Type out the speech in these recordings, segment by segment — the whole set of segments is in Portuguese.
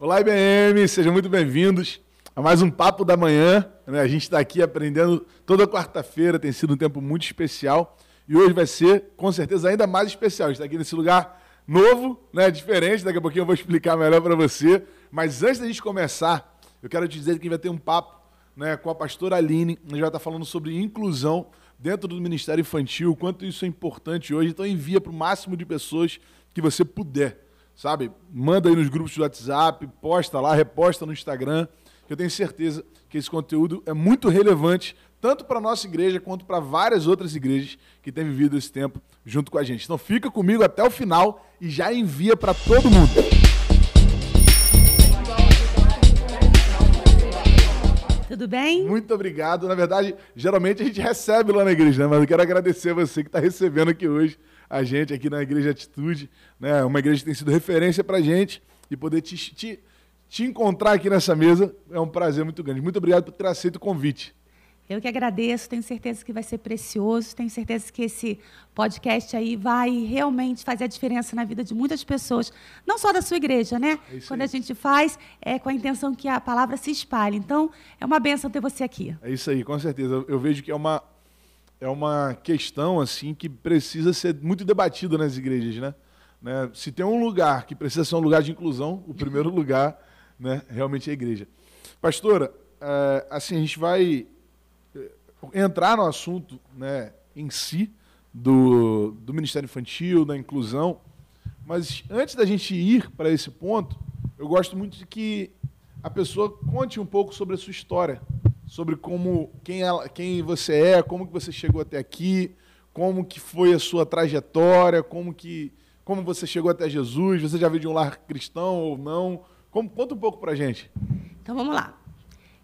Olá, IBM, sejam muito bem-vindos a mais um Papo da Manhã. Né? A gente está aqui aprendendo toda quarta-feira, tem sido um tempo muito especial e hoje vai ser, com certeza, ainda mais especial. A gente está aqui nesse lugar novo, né? diferente, daqui a pouquinho eu vou explicar melhor para você. Mas antes da gente começar, eu quero te dizer que a gente vai ter um papo né, com a pastora Aline, a gente vai estar falando sobre inclusão dentro do Ministério Infantil, quanto isso é importante hoje. Então envia para o máximo de pessoas que você puder sabe? Manda aí nos grupos do WhatsApp, posta lá, reposta no Instagram. Eu tenho certeza que esse conteúdo é muito relevante, tanto para a nossa igreja quanto para várias outras igrejas que têm vivido esse tempo junto com a gente. Então fica comigo até o final e já envia para todo mundo. Tudo bem? Muito obrigado. Na verdade, geralmente a gente recebe lá na igreja, né? mas eu quero agradecer a você que está recebendo aqui hoje a gente aqui na Igreja Atitude, né? uma igreja que tem sido referência para a gente, e poder te, te, te encontrar aqui nessa mesa é um prazer muito grande. Muito obrigado por ter aceito o convite. Eu que agradeço, tenho certeza que vai ser precioso, tenho certeza que esse podcast aí vai realmente fazer a diferença na vida de muitas pessoas, não só da sua igreja, né? É Quando a gente faz, é com a intenção que a palavra se espalhe. Então, é uma benção ter você aqui. É isso aí, com certeza. Eu, eu vejo que é uma é uma questão assim que precisa ser muito debatida nas igrejas, né? né? Se tem um lugar que precisa ser um lugar de inclusão, o primeiro lugar, né, realmente é a igreja. Pastora, é, assim a gente vai é, entrar no assunto, né, em si do, do Ministério Infantil, da inclusão, mas antes da gente ir para esse ponto, eu gosto muito de que a pessoa conte um pouco sobre a sua história, sobre como quem, ela, quem você é, como que você chegou até aqui, como que foi a sua trajetória, como que como você chegou até Jesus, você já veio de um lar cristão ou não? Como, conta um pouco para gente. Então vamos lá.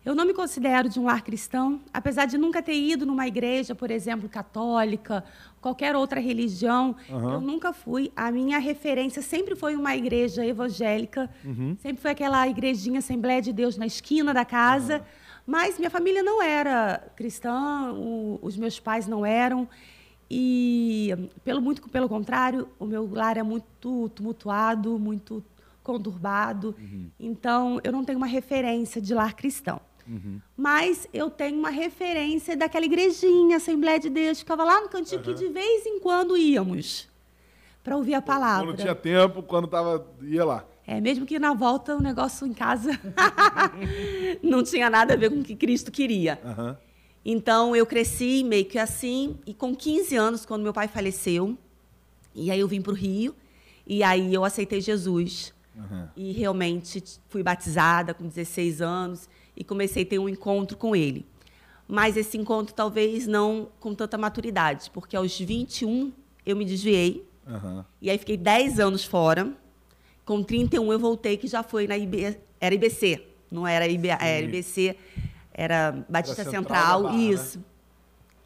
Eu não me considero de um lar cristão, apesar de nunca ter ido numa igreja, por exemplo, católica, qualquer outra religião. Uhum. Eu nunca fui. A minha referência sempre foi uma igreja evangélica, uhum. sempre foi aquela igrejinha Assembleia de Deus na esquina da casa. Uhum mas minha família não era cristã, o, os meus pais não eram. E, pelo muito pelo contrário, o meu lar é muito tumultuado, muito conturbado. Uhum. Então, eu não tenho uma referência de lar cristão. Uhum. Mas eu tenho uma referência daquela igrejinha, Assembleia de Deus, que ficava lá no cantinho uhum. que de vez em quando íamos para ouvir a palavra. Quando tinha tempo, quando tava, ia lá. É, mesmo que na volta o negócio em casa não tinha nada a ver com o que Cristo queria. Uhum. Então eu cresci meio que assim, e com 15 anos, quando meu pai faleceu, e aí eu vim para o Rio, e aí eu aceitei Jesus. Uhum. E realmente fui batizada com 16 anos e comecei a ter um encontro com ele. Mas esse encontro talvez não com tanta maturidade, porque aos 21 eu me desviei. Uhum. E aí fiquei 10 anos fora. Com 31 eu voltei, que já foi na IB, era IBC, não era, IB, era IBC, era Batista era Central, Barra, né? isso. Né?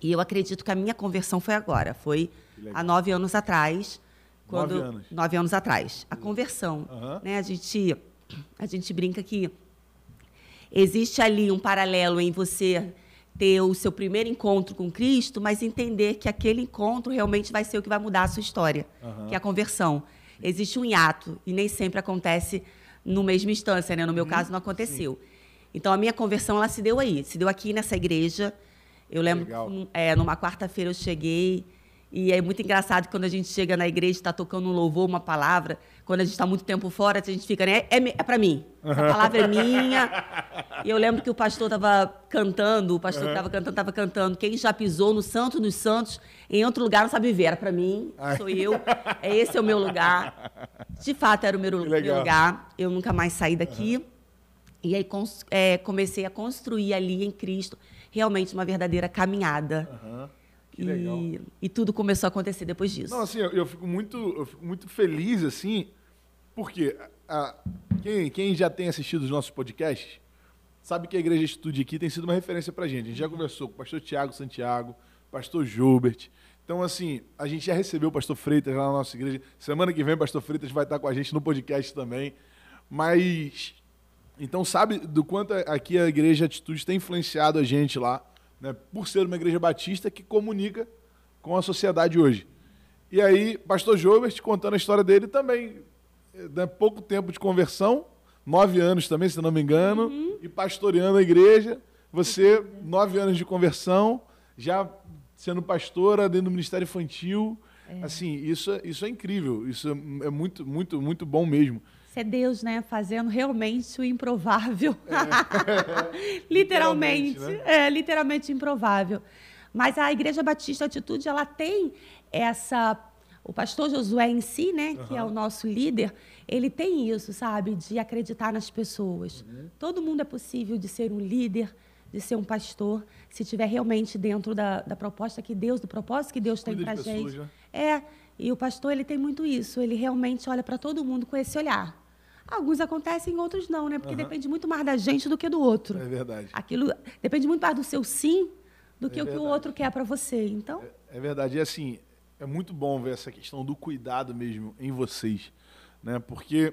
E eu acredito que a minha conversão foi agora, foi há nove anos atrás. Quando, nove anos. Nove anos atrás. A conversão. Uhum. Né? A, gente, a gente brinca que existe ali um paralelo em você ter o seu primeiro encontro com Cristo, mas entender que aquele encontro realmente vai ser o que vai mudar a sua história, uhum. que é a conversão existe um hiato e nem sempre acontece no mesmo instância, né? No meu hum, caso não aconteceu. Sim. Então a minha conversão ela se deu aí, se deu aqui nessa igreja. Eu lembro, que, é, numa quarta-feira eu cheguei e é muito engraçado quando a gente chega na igreja, está tocando um louvor, uma palavra. Quando a gente está muito tempo fora, a gente fica, né? É, é, é para mim. Uhum. A palavra é minha. E eu lembro que o pastor estava cantando, o pastor que estava cantando, estava cantando. Quem já pisou no Santo dos Santos, em outro lugar não sabe viver. Era para mim, sou eu. É esse é o meu lugar. De fato, era o meu, meu lugar. Eu nunca mais saí daqui. Uhum. E aí é, comecei a construir ali em Cristo realmente uma verdadeira caminhada. Uhum que. E, e tudo começou a acontecer depois disso. Não, assim, eu, eu, fico, muito, eu fico muito feliz, assim, porque a, quem, quem já tem assistido os nossos podcasts sabe que a Igreja Estude aqui tem sido uma referência para a gente. A gente já conversou com o pastor Tiago Santiago, pastor Gilbert. Então, assim, a gente já recebeu o pastor Freitas lá na nossa igreja. Semana que vem o pastor Freitas vai estar com a gente no podcast também. Mas, então, sabe do quanto aqui a Igreja Atitude tem influenciado a gente lá né, por ser uma igreja batista que comunica com a sociedade hoje. E aí, pastor Jobert, contando a história dele também, né, pouco tempo de conversão, nove anos também, se não me engano, uhum. e pastoreando a igreja. Você, nove anos de conversão, já sendo pastora dentro do Ministério Infantil. É. Assim, isso, é, isso é incrível. Isso é, é muito, muito, muito bom mesmo. Isso é Deus, né? Fazendo realmente o improvável. É. literalmente. literalmente né? É, literalmente improvável. Mas a Igreja Batista Atitude, ela tem essa o pastor Josué em si, né, que é o nosso líder, ele tem isso, sabe, de acreditar nas pessoas. Uhum. Todo mundo é possível de ser um líder, de ser um pastor, se tiver realmente dentro da, da proposta que Deus, do propósito que Deus tem para gente. Né? É, e o pastor ele tem muito isso. Ele realmente olha para todo mundo com esse olhar. Alguns acontecem, outros não, né? Porque uhum. depende muito mais da gente do que do outro. É verdade. Aquilo depende muito mais do seu sim do que é o que o outro quer para você. Então. É, é verdade. E assim, é muito bom ver essa questão do cuidado mesmo em vocês, né? Porque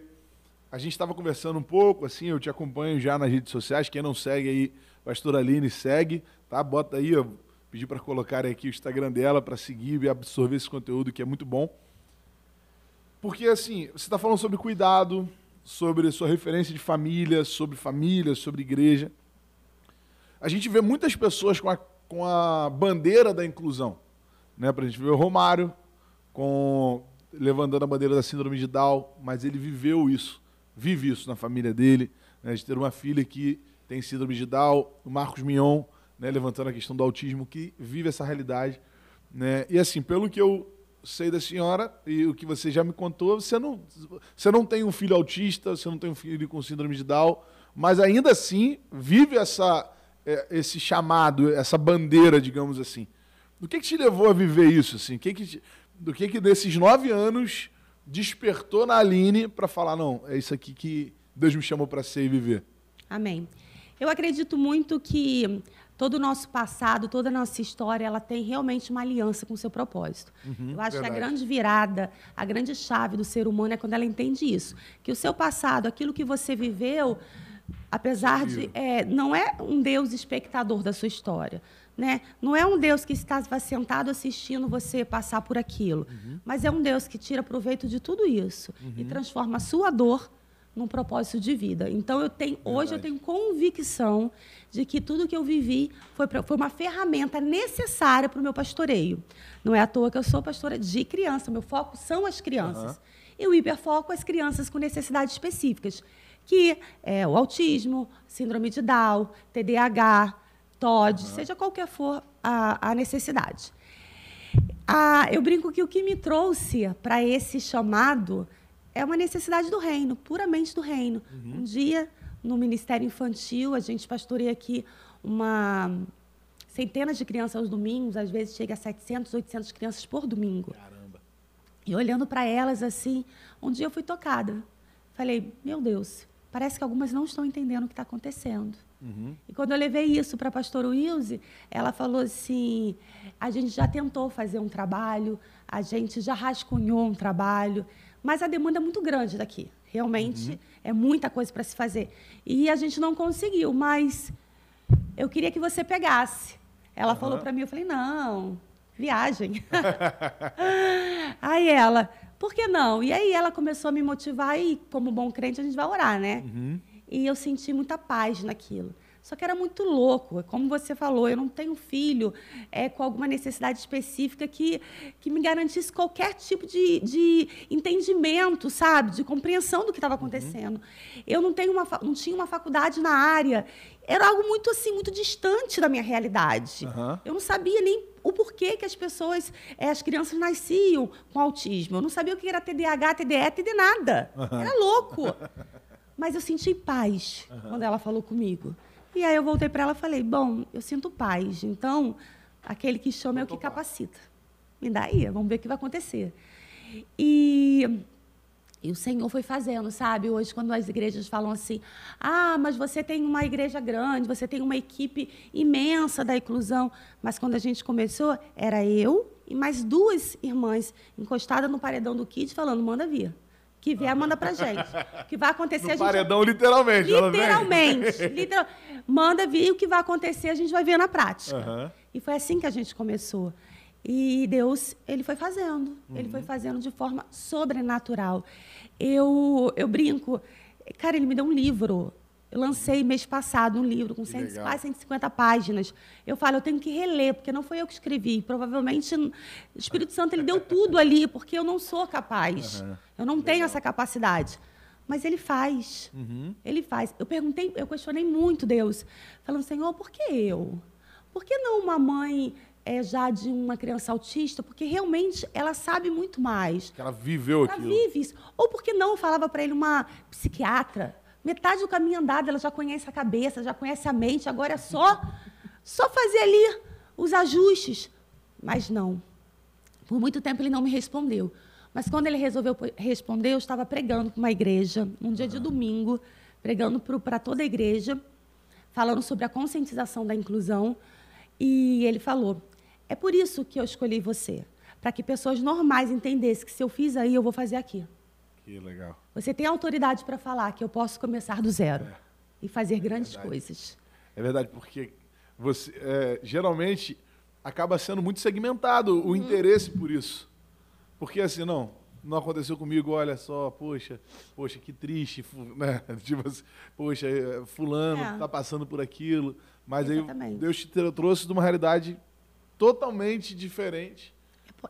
a gente estava conversando um pouco, assim, eu te acompanho já nas redes sociais, quem não segue aí, Pastora Aline, segue, tá? Bota aí, eu pedi para colocar aqui o Instagram dela para seguir e absorver esse conteúdo que é muito bom. Porque, assim, você está falando sobre cuidado, sobre sua referência de família, sobre família, sobre igreja. A gente vê muitas pessoas com a, com a bandeira da inclusão. Né? Para a gente ver o Romário com levantando a bandeira da síndrome de Down, mas ele viveu isso, vive isso na família dele, né? de ter uma filha que tem síndrome de Down, o Marcos Mion, né? levantando a questão do autismo, que vive essa realidade. Né? E assim, pelo que eu sei da senhora e o que você já me contou, você não, você não tem um filho autista, você não tem um filho com síndrome de Down, mas ainda assim vive essa, é, esse chamado, essa bandeira, digamos assim. Do que, que te levou a viver isso? Assim? Que que te, do que, que desses nove anos despertou na Aline para falar, não, é isso aqui que Deus me chamou para ser e viver? Amém. Eu acredito muito que todo o nosso passado, toda a nossa história, ela tem realmente uma aliança com o seu propósito. Uhum, Eu acho verdade. que a grande virada, a grande chave do ser humano é quando ela entende isso. Que o seu passado, aquilo que você viveu, apesar de. É, não é um Deus espectador da sua história. Né? Não é um Deus que estava sentado assistindo você passar por aquilo, uhum. mas é um Deus que tira proveito de tudo isso uhum. e transforma a sua dor num propósito de vida. Então eu tenho Verdade. hoje eu tenho convicção de que tudo que eu vivi foi, pra, foi uma ferramenta necessária para o meu pastoreio. Não é à toa que eu sou pastora de criança, meu foco são as crianças. Uhum. E o hiperfoco as crianças com necessidades específicas, que é o autismo, síndrome de Down, TDAH, TOD, uhum. seja qualquer for a, a necessidade. Ah, eu brinco que o que me trouxe para esse chamado é uma necessidade do reino, puramente do reino. Uhum. Um dia, no Ministério Infantil, a gente pastoreia aqui uma centenas de crianças aos domingos, às vezes chega a 700, 800 crianças por domingo. Caramba. E olhando para elas assim, um dia eu fui tocada. Falei, meu Deus, parece que algumas não estão entendendo o que está acontecendo. Uhum. E quando eu levei isso para a pastora Wilze, ela falou assim: a gente já tentou fazer um trabalho, a gente já rascunhou um trabalho, mas a demanda é muito grande daqui. Realmente uhum. é muita coisa para se fazer. E a gente não conseguiu, mas eu queria que você pegasse. Ela uhum. falou para mim, eu falei: não, viagem. aí ela, por que não? E aí ela começou a me motivar e, como bom crente, a gente vai orar, né? Uhum. E eu senti muita paz naquilo. Só que era muito louco. Como você falou, eu não tenho filho é, com alguma necessidade específica que, que me garantisse qualquer tipo de, de entendimento, sabe? De compreensão do que estava acontecendo. Uhum. Eu não, tenho uma, não tinha uma faculdade na área. Era algo muito assim, muito distante da minha realidade. Uhum. Eu não sabia nem o porquê que as pessoas, é, as crianças nasciam com autismo. Eu não sabia o que era TDAH, TDE, TD nada. Uhum. Era louco. Mas eu senti paz uhum. quando ela falou comigo. E aí eu voltei para ela e falei: Bom, eu sinto paz. Então, aquele que chama é o que capacita. Me dá aí, vamos ver o que vai acontecer. E, e o Senhor foi fazendo, sabe? Hoje, quando as igrejas falam assim: Ah, mas você tem uma igreja grande, você tem uma equipe imensa da inclusão. Mas quando a gente começou, era eu e mais duas irmãs encostadas no paredão do Kid falando: Manda vir que vier, manda pra gente. O que vai acontecer, no a gente. Paredão, literalmente. Literalmente. literal... Manda vir o que vai acontecer, a gente vai ver na prática. Uhum. E foi assim que a gente começou. E Deus, ele foi fazendo. Uhum. Ele foi fazendo de forma sobrenatural. Eu, eu brinco. Cara, ele me deu um livro. Eu lancei mês passado um livro com 100, quase 150 páginas. Eu falo, eu tenho que reler, porque não foi eu que escrevi. Provavelmente o Espírito Santo ele deu tudo ali, porque eu não sou capaz. Uhum. Eu não tenho essa capacidade. Mas ele faz. Uhum. Ele faz. Eu perguntei, eu questionei muito Deus, falando, Senhor, por que eu? Por que não uma mãe é, já de uma criança autista? Porque realmente ela sabe muito mais. Que ela viveu ela aquilo. Ela vive isso. Ou por que não eu falava para ele uma psiquiatra? Metade do caminho andado, ela já conhece a cabeça, já conhece a mente, agora é só, só fazer ali os ajustes. Mas não. Por muito tempo ele não me respondeu. Mas quando ele resolveu responder, eu estava pregando para uma igreja, num dia de domingo, pregando para toda a igreja, falando sobre a conscientização da inclusão. E ele falou: É por isso que eu escolhi você, para que pessoas normais entendessem que se eu fiz aí, eu vou fazer aqui. Que legal. Você tem autoridade para falar que eu posso começar do zero é. e fazer é grandes verdade. coisas. É verdade, porque você é, geralmente acaba sendo muito segmentado o uhum. interesse por isso. Porque assim, não, não aconteceu comigo, olha só, poxa, poxa, que triste, né? Tipo assim, poxa, é, fulano está é. passando por aquilo. Mas Exatamente. aí Deus te trouxe de uma realidade totalmente diferente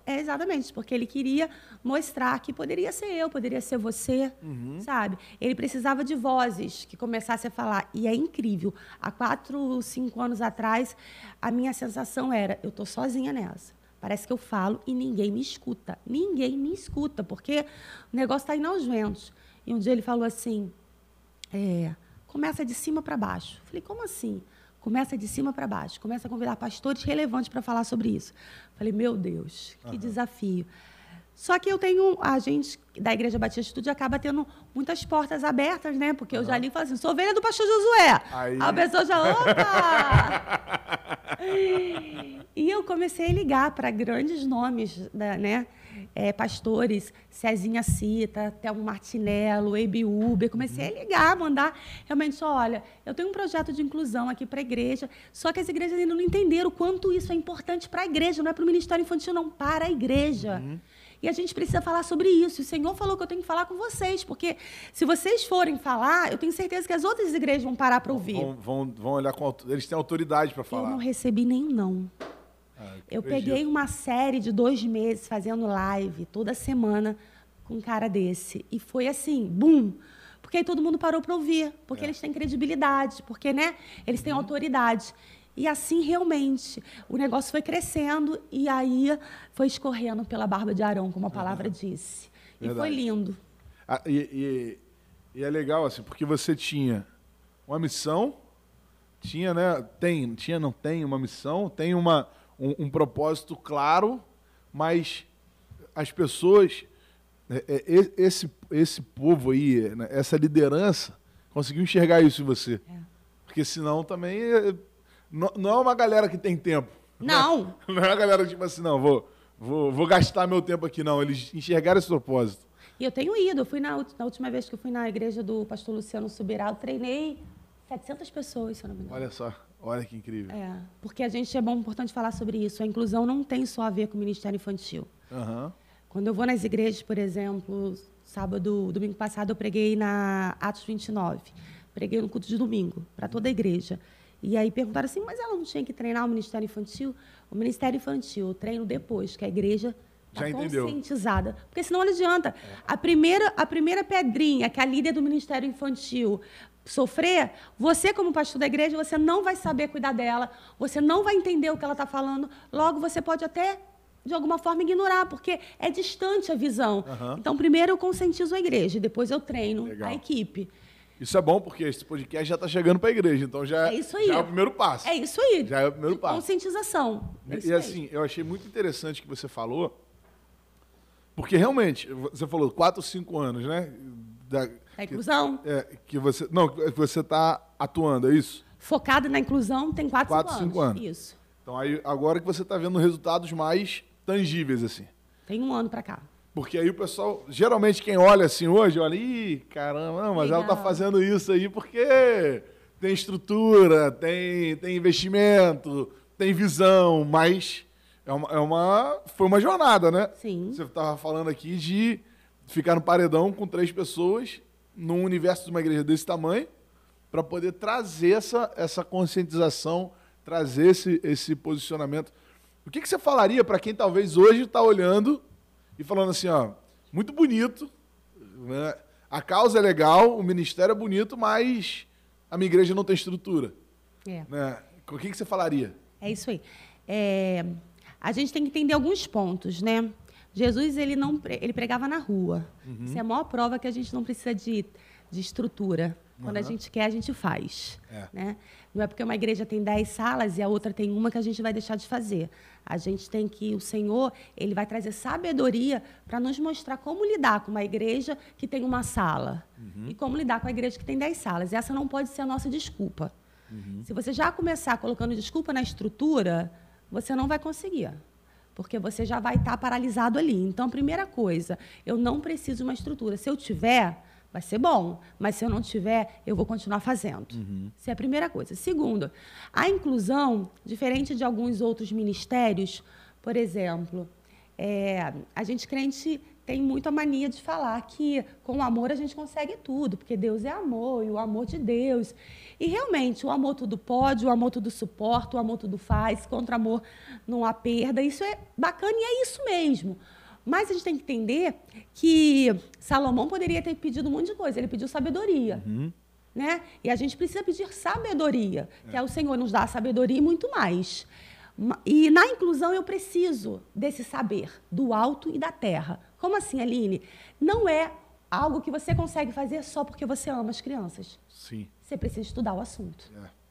é exatamente, porque ele queria mostrar que poderia ser eu, poderia ser você, uhum. sabe? Ele precisava de vozes que começassem a falar. E é incrível. Há quatro, cinco anos atrás, a minha sensação era: eu estou sozinha nessa. Parece que eu falo e ninguém me escuta. Ninguém me escuta, porque o negócio está indo aos ventos. E um dia ele falou assim: é, começa de cima para baixo. Falei, como assim? Começa de cima para baixo. Começa a convidar pastores relevantes para falar sobre isso. Falei, meu Deus, que uhum. desafio. Só que eu tenho, a gente da Igreja Batista Estúdio acaba tendo muitas portas abertas, né? Porque eu já li e falo assim, sou ovelha do pastor Josué. Aí... A pessoa já, opa! e eu comecei a ligar para grandes nomes, da, né? é, pastores, Cezinha Cita, Thelmo Martinello, Ebi Uber. Comecei a ligar, mandar realmente, olha, eu tenho um projeto de inclusão aqui para a igreja, só que as igrejas ainda não entenderam o quanto isso é importante para a igreja, não é para o ministério infantil, não, para a igreja. Uhum. E a gente precisa falar sobre isso. O Senhor falou que eu tenho que falar com vocês, porque se vocês forem falar, eu tenho certeza que as outras igrejas vão parar para ouvir. Vão, vão, vão, olhar com. Eles têm autoridade para falar. Eu não recebi nenhum não. Ah, eu peguei uma série de dois meses fazendo live toda semana com um cara desse. E foi assim, bum! Porque aí todo mundo parou para ouvir, porque é. eles têm credibilidade, porque né, eles têm uhum. autoridade. E assim, realmente, o negócio foi crescendo e aí foi escorrendo pela barba de Arão, como a palavra disse. Verdade. E foi lindo. Ah, e, e, e, é legal, assim, porque você tinha uma missão, tinha, né? Tem, tinha, não tem uma missão, tem uma, um, um propósito claro, mas as pessoas, é, é, esse, esse povo aí, né, essa liderança, conseguiu enxergar isso em você. É. Porque senão também é, não, não, é uma galera que tem tempo. Não. Né? Não é uma galera tipo assim, não, vou, vou, vou gastar meu tempo aqui, não. Eles enxergaram esse propósito. E eu tenho ido. Eu fui na, na última vez que eu fui na igreja do pastor Luciano Subirá, eu treinei 700 pessoas, se eu não me engano. Olha só. Olha que incrível. É, porque a gente é bom, importante falar sobre isso. A inclusão não tem só a ver com o Ministério Infantil. Uhum. Quando eu vou nas igrejas, por exemplo, sábado, domingo passado, eu preguei na Atos 29. Preguei no culto de domingo, para toda a igreja. E aí perguntaram assim, mas ela não tinha que treinar o Ministério Infantil? O Ministério Infantil eu treino depois, que a igreja está conscientizada. Porque senão não adianta. É. A primeira, a primeira pedrinha que a líder do Ministério Infantil sofrer, você, como pastor da igreja, você não vai saber cuidar dela, você não vai entender o que ela está falando, logo você pode até, de alguma forma, ignorar, porque é distante a visão. Uhum. Então, primeiro eu conscientizo a igreja, depois eu treino Legal. a equipe. Isso é bom porque esse podcast já está chegando para a igreja, então já é, isso aí. já é o primeiro passo. É isso aí. Já é o primeiro passo. Conscientização. É e, e assim, eu achei muito interessante o que você falou, porque realmente, você falou 4, 5 anos, né? Da, a inclusão? Que, é, que você. Não, que você está atuando, é isso? Focado na inclusão tem 4, 5 anos. 5 anos. Isso. Então aí, agora que você está vendo resultados mais tangíveis, assim. Tem um ano para cá. Porque aí o pessoal, geralmente quem olha assim hoje, olha, ih, caramba, não, mas Legal. ela está fazendo isso aí porque tem estrutura, tem, tem investimento, tem visão, mas é uma, é uma, foi uma jornada, né? Sim. Você estava falando aqui de ficar no paredão com três pessoas num universo de uma igreja desse tamanho para poder trazer essa, essa conscientização, trazer esse, esse posicionamento. O que, que você falaria para quem talvez hoje está olhando e falando assim, ó, muito bonito, né? a causa é legal, o ministério é bonito, mas a minha igreja não tem estrutura. É. Né? O que, que você falaria? É isso aí. É, a gente tem que entender alguns pontos, né? Jesus ele não ele pregava na rua. Uhum. Isso é a maior prova que a gente não precisa de, de estrutura. Quando uhum. a gente quer, a gente faz. É. Né? Não é porque uma igreja tem dez salas e a outra tem uma que a gente vai deixar de fazer. A gente tem que, o Senhor, ele vai trazer sabedoria para nos mostrar como lidar com uma igreja que tem uma sala uhum. e como lidar com a igreja que tem dez salas. Essa não pode ser a nossa desculpa. Uhum. Se você já começar colocando desculpa na estrutura, você não vai conseguir porque você já vai estar tá paralisado ali. Então, primeira coisa, eu não preciso de uma estrutura. Se eu tiver, vai ser bom, mas se eu não tiver, eu vou continuar fazendo. Uhum. Essa é a primeira coisa. Segundo, a inclusão, diferente de alguns outros ministérios, por exemplo, é, a gente crente tem muita mania de falar que com o amor a gente consegue tudo, porque Deus é amor e o amor de Deus. E realmente, o amor tudo pode, o amor tudo suporta, o amor tudo faz, contra amor não há perda. Isso é bacana e é isso mesmo. Mas a gente tem que entender que Salomão poderia ter pedido um monte de coisa. Ele pediu sabedoria. Uhum. Né? E a gente precisa pedir sabedoria, é. que é o Senhor nos dá a sabedoria e muito mais. E na inclusão eu preciso desse saber, do alto e da terra. Como assim, Aline? Não é algo que você consegue fazer só porque você ama as crianças. Sim. Você precisa estudar o assunto. É.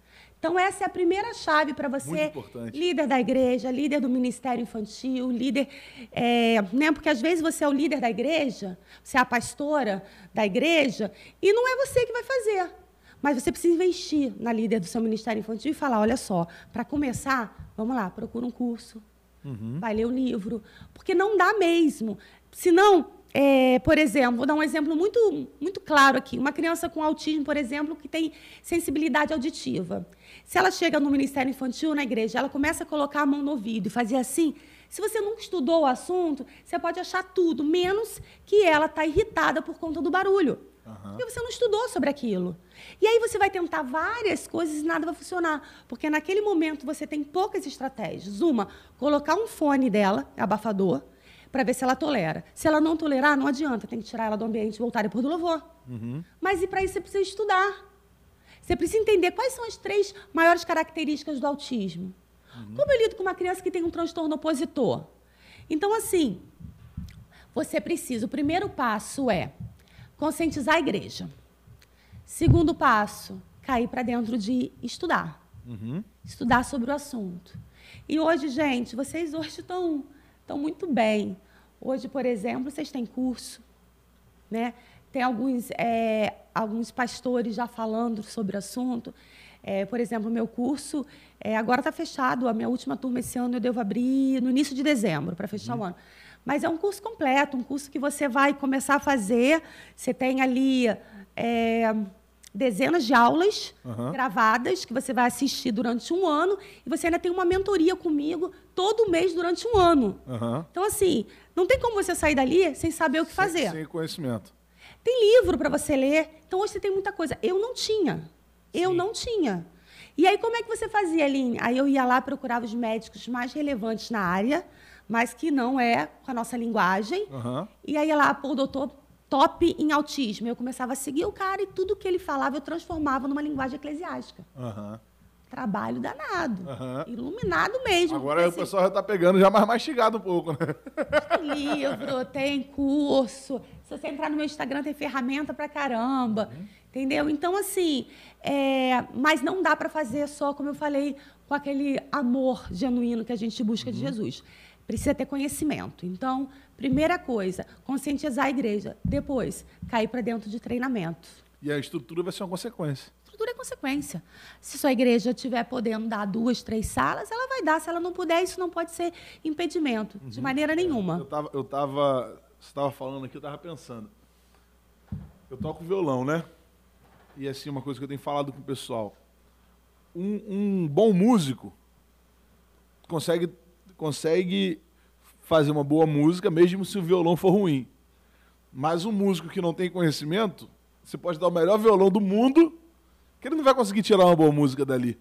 Então, essa é a primeira chave para você, líder da igreja, líder do ministério infantil, líder. É, né, porque às vezes você é o líder da igreja, você é a pastora da igreja, e não é você que vai fazer. Mas você precisa investir na líder do seu ministério infantil e falar: olha só, para começar, vamos lá, procura um curso, uhum. vai ler um livro. Porque não dá mesmo. Senão, é, por exemplo, vou dar um exemplo muito, muito claro aqui. Uma criança com autismo, por exemplo, que tem sensibilidade auditiva. Se ela chega no Ministério Infantil, na igreja, ela começa a colocar a mão no ouvido e fazer assim. Se você nunca estudou o assunto, você pode achar tudo, menos que ela está irritada por conta do barulho. Uhum. Porque você não estudou sobre aquilo. E aí você vai tentar várias coisas e nada vai funcionar. Porque naquele momento você tem poucas estratégias. Uma, colocar um fone dela, abafador, para ver se ela tolera. Se ela não tolerar, não adianta, tem que tirar ela do ambiente e voltar depois do louvor. Uhum. Mas e para isso você precisa estudar. Você precisa entender quais são as três maiores características do autismo. Uhum. Como eu lido com uma criança que tem um transtorno opositor? Então, assim, você precisa. O primeiro passo é conscientizar a igreja. Segundo passo, cair para dentro de estudar. Uhum. Estudar sobre o assunto. E hoje, gente, vocês hoje estão, estão muito bem. Hoje, por exemplo, vocês têm curso, né? Tem alguns, é, alguns pastores já falando sobre o assunto. É, por exemplo, meu curso é, agora está fechado. A minha última turma esse ano eu devo abrir no início de dezembro, para fechar uhum. o ano. Mas é um curso completo, um curso que você vai começar a fazer. Você tem ali é, dezenas de aulas uhum. gravadas que você vai assistir durante um ano e você ainda tem uma mentoria comigo todo mês durante um ano. Uhum. Então, assim, não tem como você sair dali sem saber o que sem, fazer. Sem conhecimento. Tem livro para você ler. Então hoje você tem muita coisa. Eu não tinha. Eu Sim. não tinha. E aí como é que você fazia, Aline? Aí eu ia lá procurava os médicos mais relevantes na área, mas que não é com a nossa linguagem. Uhum. E aí lá, pô, doutor top em autismo. Eu começava a seguir o cara e tudo que ele falava eu transformava numa linguagem eclesiástica. Uhum trabalho danado. Uhum. Iluminado mesmo. Agora o pessoal já está pegando já mais mastigado um pouco, né? Tem livro, tem curso. Se você entrar no meu Instagram, tem ferramenta pra caramba. Uhum. Entendeu? Então, assim, é... mas não dá para fazer só, como eu falei, com aquele amor genuíno que a gente busca uhum. de Jesus. Precisa ter conhecimento. Então, primeira coisa, conscientizar a igreja. Depois, cair para dentro de treinamento. E a estrutura vai ser uma consequência estrutura é consequência. Se sua igreja estiver podendo dar duas, três salas, ela vai dar. Se ela não puder, isso não pode ser impedimento, uhum. de maneira nenhuma. Eu estava, eu tava, você estava falando aqui, eu estava pensando. Eu toco violão, né? E assim, uma coisa que eu tenho falado com o pessoal. Um, um bom músico consegue, consegue fazer uma boa música, mesmo se o violão for ruim. Mas um músico que não tem conhecimento, você pode dar o melhor violão do mundo, que ele não vai conseguir tirar uma boa música dali.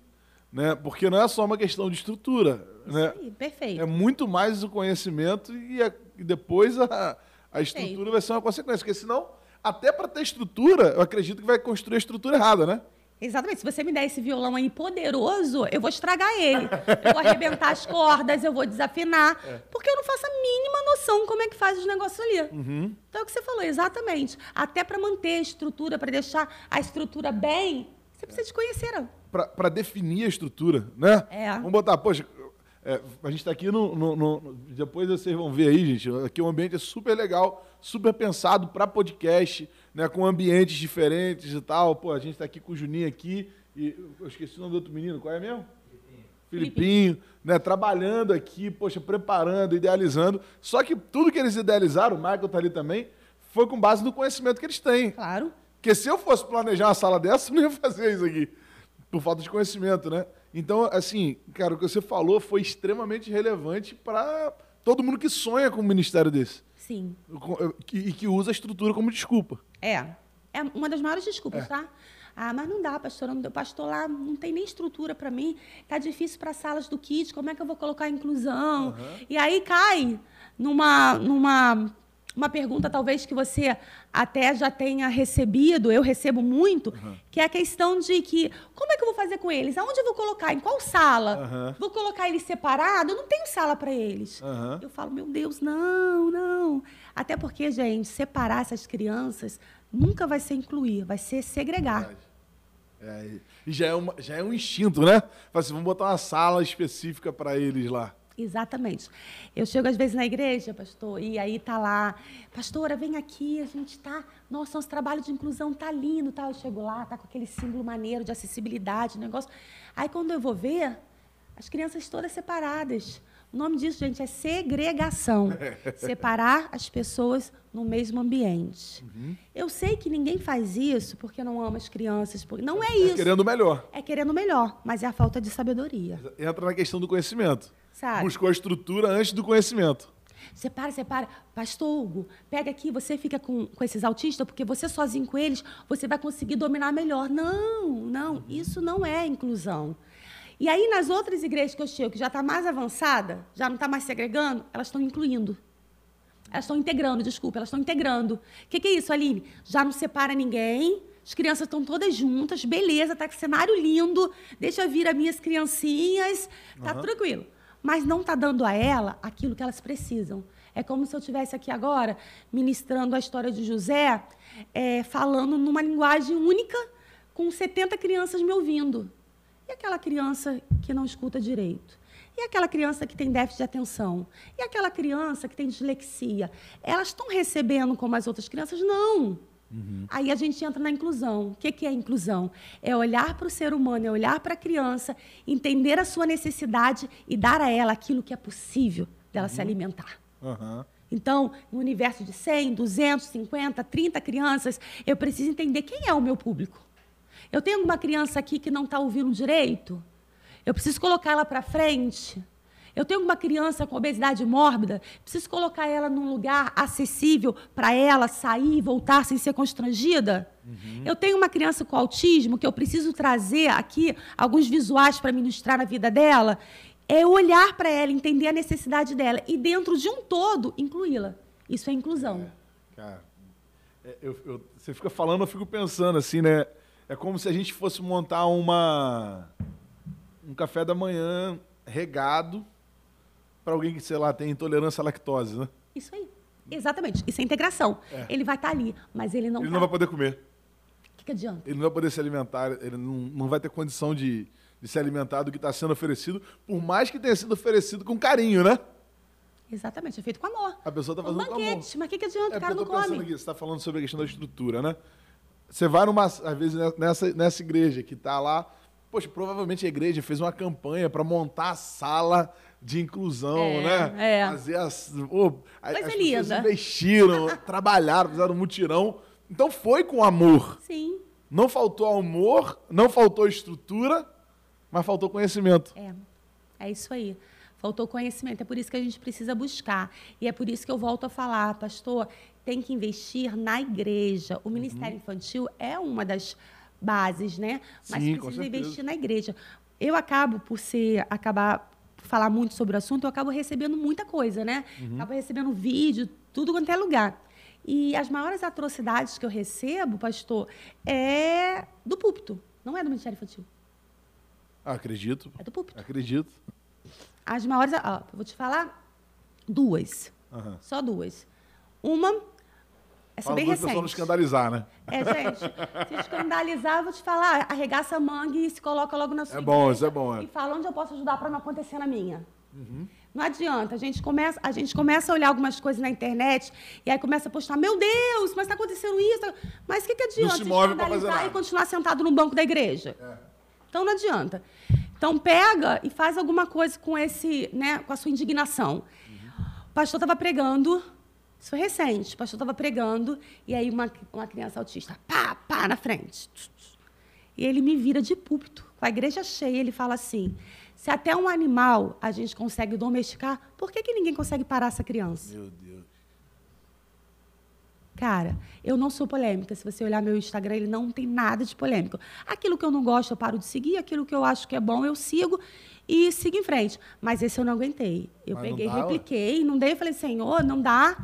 Né? Porque não é só uma questão de estrutura. Isso né? aí, perfeito. É muito mais o conhecimento e, a- e depois a, a estrutura vai ser uma consequência. Porque senão, até para ter estrutura, eu acredito que vai construir a estrutura errada, né? Exatamente. Se você me der esse violão aí poderoso, eu vou estragar ele. Eu vou arrebentar as cordas, eu vou desafinar. Porque eu não faço a mínima noção como é que faz os negócios ali. Então é o que você falou, exatamente. Até para manter a estrutura, para deixar a estrutura bem, você precisa de conhecer. Para definir a estrutura, né? É. Vamos botar, poxa, é, a gente está aqui no, no- no- no- Depois vocês vão ver aí, gente. Aqui o ambiente é super legal, super pensado para podcast, né? Com ambientes diferentes e tal. Pô, a gente está aqui com o Juninho aqui. E eu esqueci o nome do outro menino, qual é mesmo? Filipinho, né, trabalhando aqui, poxa, preparando, idealizando. Só que tudo que eles idealizaram, o Michael tá ali também, foi com base no conhecimento que eles têm. Claro. Porque se eu fosse planejar uma sala dessa, eu não ia fazer isso aqui. Por falta de conhecimento, né? Então, assim, cara, o que você falou foi extremamente relevante para todo mundo que sonha com um ministério desse. Sim. E que usa a estrutura como desculpa. É. É uma das maiores desculpas, tá? Ah, mas não dá, pastora. Não deu. Pastor lá não tem nem estrutura para mim. Tá difícil para salas do Kids. Como é que eu vou colocar a inclusão? E aí cai numa, numa uma pergunta, talvez, que você até já tenha recebido, eu recebo muito, que é a questão de que como é que eu vou fazer com eles? Aonde eu vou colocar? Em qual sala? Aham. Vou colocar eles separados? Eu não tenho sala para eles. Aham. Eu falo, meu Deus, não, não. Até porque, gente, separar essas crianças nunca vai ser incluir, vai ser segregar. É, e já é, uma- já é um instinto, né? Assim, vamos botar uma sala específica para eles lá. Exatamente. Eu chego às vezes na igreja, pastor, e aí tá lá, pastora, vem aqui, a gente tá, nossa, nosso trabalho de inclusão tá lindo, tá? Eu chego lá, tá com aquele símbolo maneiro de acessibilidade, negócio. Aí quando eu vou ver, as crianças todas separadas. O nome disso, gente, é segregação. Separar as pessoas no mesmo ambiente. Eu sei que ninguém faz isso porque não ama as crianças, porque não é Tá isso. querendo o melhor. É querendo melhor, mas é a falta de sabedoria. Entra na questão do conhecimento. Sabe? Buscou a estrutura antes do conhecimento. Separa, separa. Pastor Hugo, pega aqui, você fica com, com esses autistas, porque você sozinho com eles, você vai conseguir dominar melhor. Não, não, isso não é inclusão. E aí, nas outras igrejas que eu chego, que já está mais avançada, já não está mais segregando, elas estão incluindo. Elas estão integrando, desculpa, elas estão integrando. O que, que é isso, Aline? Já não separa ninguém, as crianças estão todas juntas, beleza, tá com cenário lindo, deixa vir as minhas criancinhas, tá tranquilo. Mas não tá dando a ela aquilo que elas precisam. É como se eu estivesse aqui agora ministrando a história de José, é, falando numa linguagem única, com 70 crianças me ouvindo. E aquela criança que não escuta direito? E aquela criança que tem déficit de atenção? E aquela criança que tem dislexia? Elas estão recebendo como as outras crianças? Não. Aí a gente entra na inclusão. O que, que é inclusão? É olhar para o ser humano, é olhar para a criança, entender a sua necessidade e dar a ela aquilo que é possível dela se alimentar. Aham. Então, no universo de 100, 250, 30 crianças, eu preciso entender quem é o meu público. Eu tenho alguma criança aqui que não está ouvindo direito? Eu preciso colocar ela para frente? Eu tenho alguma criança com obesidade mórbida? Preciso colocar ela num lugar acessível para ela sair e voltar sem ser constrangida? Eu tenho uma criança com autismo que eu preciso trazer aqui alguns visuais para ministrar na vida dela. É olhar para ela, entender a necessidade dela e, dentro de um todo, incluí-la. Isso é inclusão. Cara, é, eu- eu- você fica falando, eu fico pensando assim, né? É como se a gente fosse montar uma um café da manhã regado para alguém que, sei lá, tem intolerância à lactose, né? Isso aí. Exatamente. Isso é integração. Ele vai estar ali, mas ele não Ele tá. não vai poder comer, O que, que adianta? ele não vai poder se alimentar, ele não, não vai ter condição de, de se alimentar do que está sendo oferecido, por mais que tenha sido oferecido com carinho, né? Exatamente. É feito com amor. A pessoa está Um fazendo com amor. banquete. Mas o que, que adianta? É o cara não come. aqui, você está falando sobre a questão da estrutura, né? Você vai numa, às vezes nessa, nessa igreja que está lá, poxa, provavelmente a igreja fez uma campanha para montar a sala de inclusão, É, né? é. Fazer as, Coisa as pessoas linda. investiram, trabalharam, fizeram um mutirão. Então foi com amor. Sim. Não faltou amor, não faltou estrutura, mas faltou conhecimento. É. É isso aí. Faltou conhecimento. É por isso que a gente precisa buscar. E é por isso que eu volto a falar, pastor, tem que investir na igreja. O Ministério uhum. Infantil é uma das bases, né? Mas Sim, precisa investir na igreja. Eu acabo por ser acabar falar muito sobre o assunto, eu acabo recebendo muita coisa, né? Uhum. Acabo recebendo vídeo, tudo quanto é lugar. E as maiores atrocidades que eu recebo, pastor, é do púlpito, não é do Ministério Infantil. Acredito. É do púlpito. Acredito. As maiores, ó, vou te falar duas. Uhum. Só duas. Uma, essa Fala bem recente. não escandalizar, né? É, gente, se escandalizar, eu vou te falar, arregaça a manga e se coloca logo na sua É bom, isso é bom. É. E fala onde eu posso ajudar para não acontecer na minha. Uhum. Não adianta, a gente, começa, a gente começa a olhar algumas coisas na internet e aí começa a postar, meu Deus, mas está acontecendo isso. Mas o que, que adianta se escandalizar e continuar sentado no banco da igreja? É. Então não adianta. Então pega e faz alguma coisa com esse, né, com a sua indignação. Uhum. O pastor estava pregando, isso foi recente, o pastor estava pregando e aí uma, uma criança autista, pá, pá, na frente. E ele me vira de púlpito, com a igreja cheia, ele fala assim: se até um animal a gente consegue domesticar, por que, que ninguém consegue parar essa criança? Meu Deus. Cara, eu não sou polêmica. Se você olhar meu Instagram, ele não tem nada de polêmico. Aquilo que eu não gosto, eu paro de seguir. Aquilo que eu acho que é bom, eu sigo e sigo em frente. Mas esse eu não aguentei. Eu Mas peguei, não dá, repliquei, ué? não dei. Eu falei, Senhor, não dá.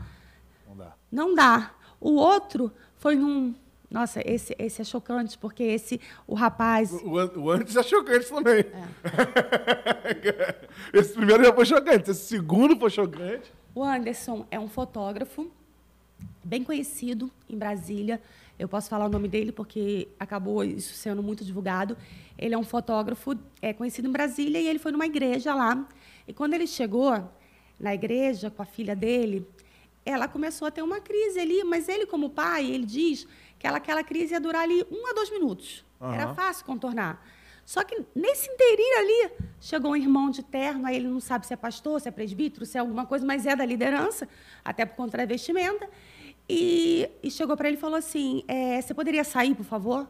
Não dá. O outro foi num nossa, esse, esse é chocante, porque esse, o rapaz. O, o antes é chocante também. É. esse primeiro já foi chocante, esse segundo foi chocante. O Anderson é um fotógrafo bem conhecido em Brasília. Eu posso falar o nome dele porque acabou isso sendo muito divulgado. Ele é um fotógrafo é, conhecido em Brasília e ele foi numa igreja lá. E quando ele chegou na igreja com a filha dele, ela começou a ter uma crise ali, mas ele, como pai, ele diz que ela, aquela crise ia durar ali um a dois minutos. Uhum. Era fácil contornar. Só que nesse inteirinho ali, chegou um irmão de terno, aí ele não sabe se é pastor, se é presbítero, se é alguma coisa, mas é da liderança, até por conta da vestimenta. E, e chegou para ele e falou assim: é, Você poderia sair, por favor?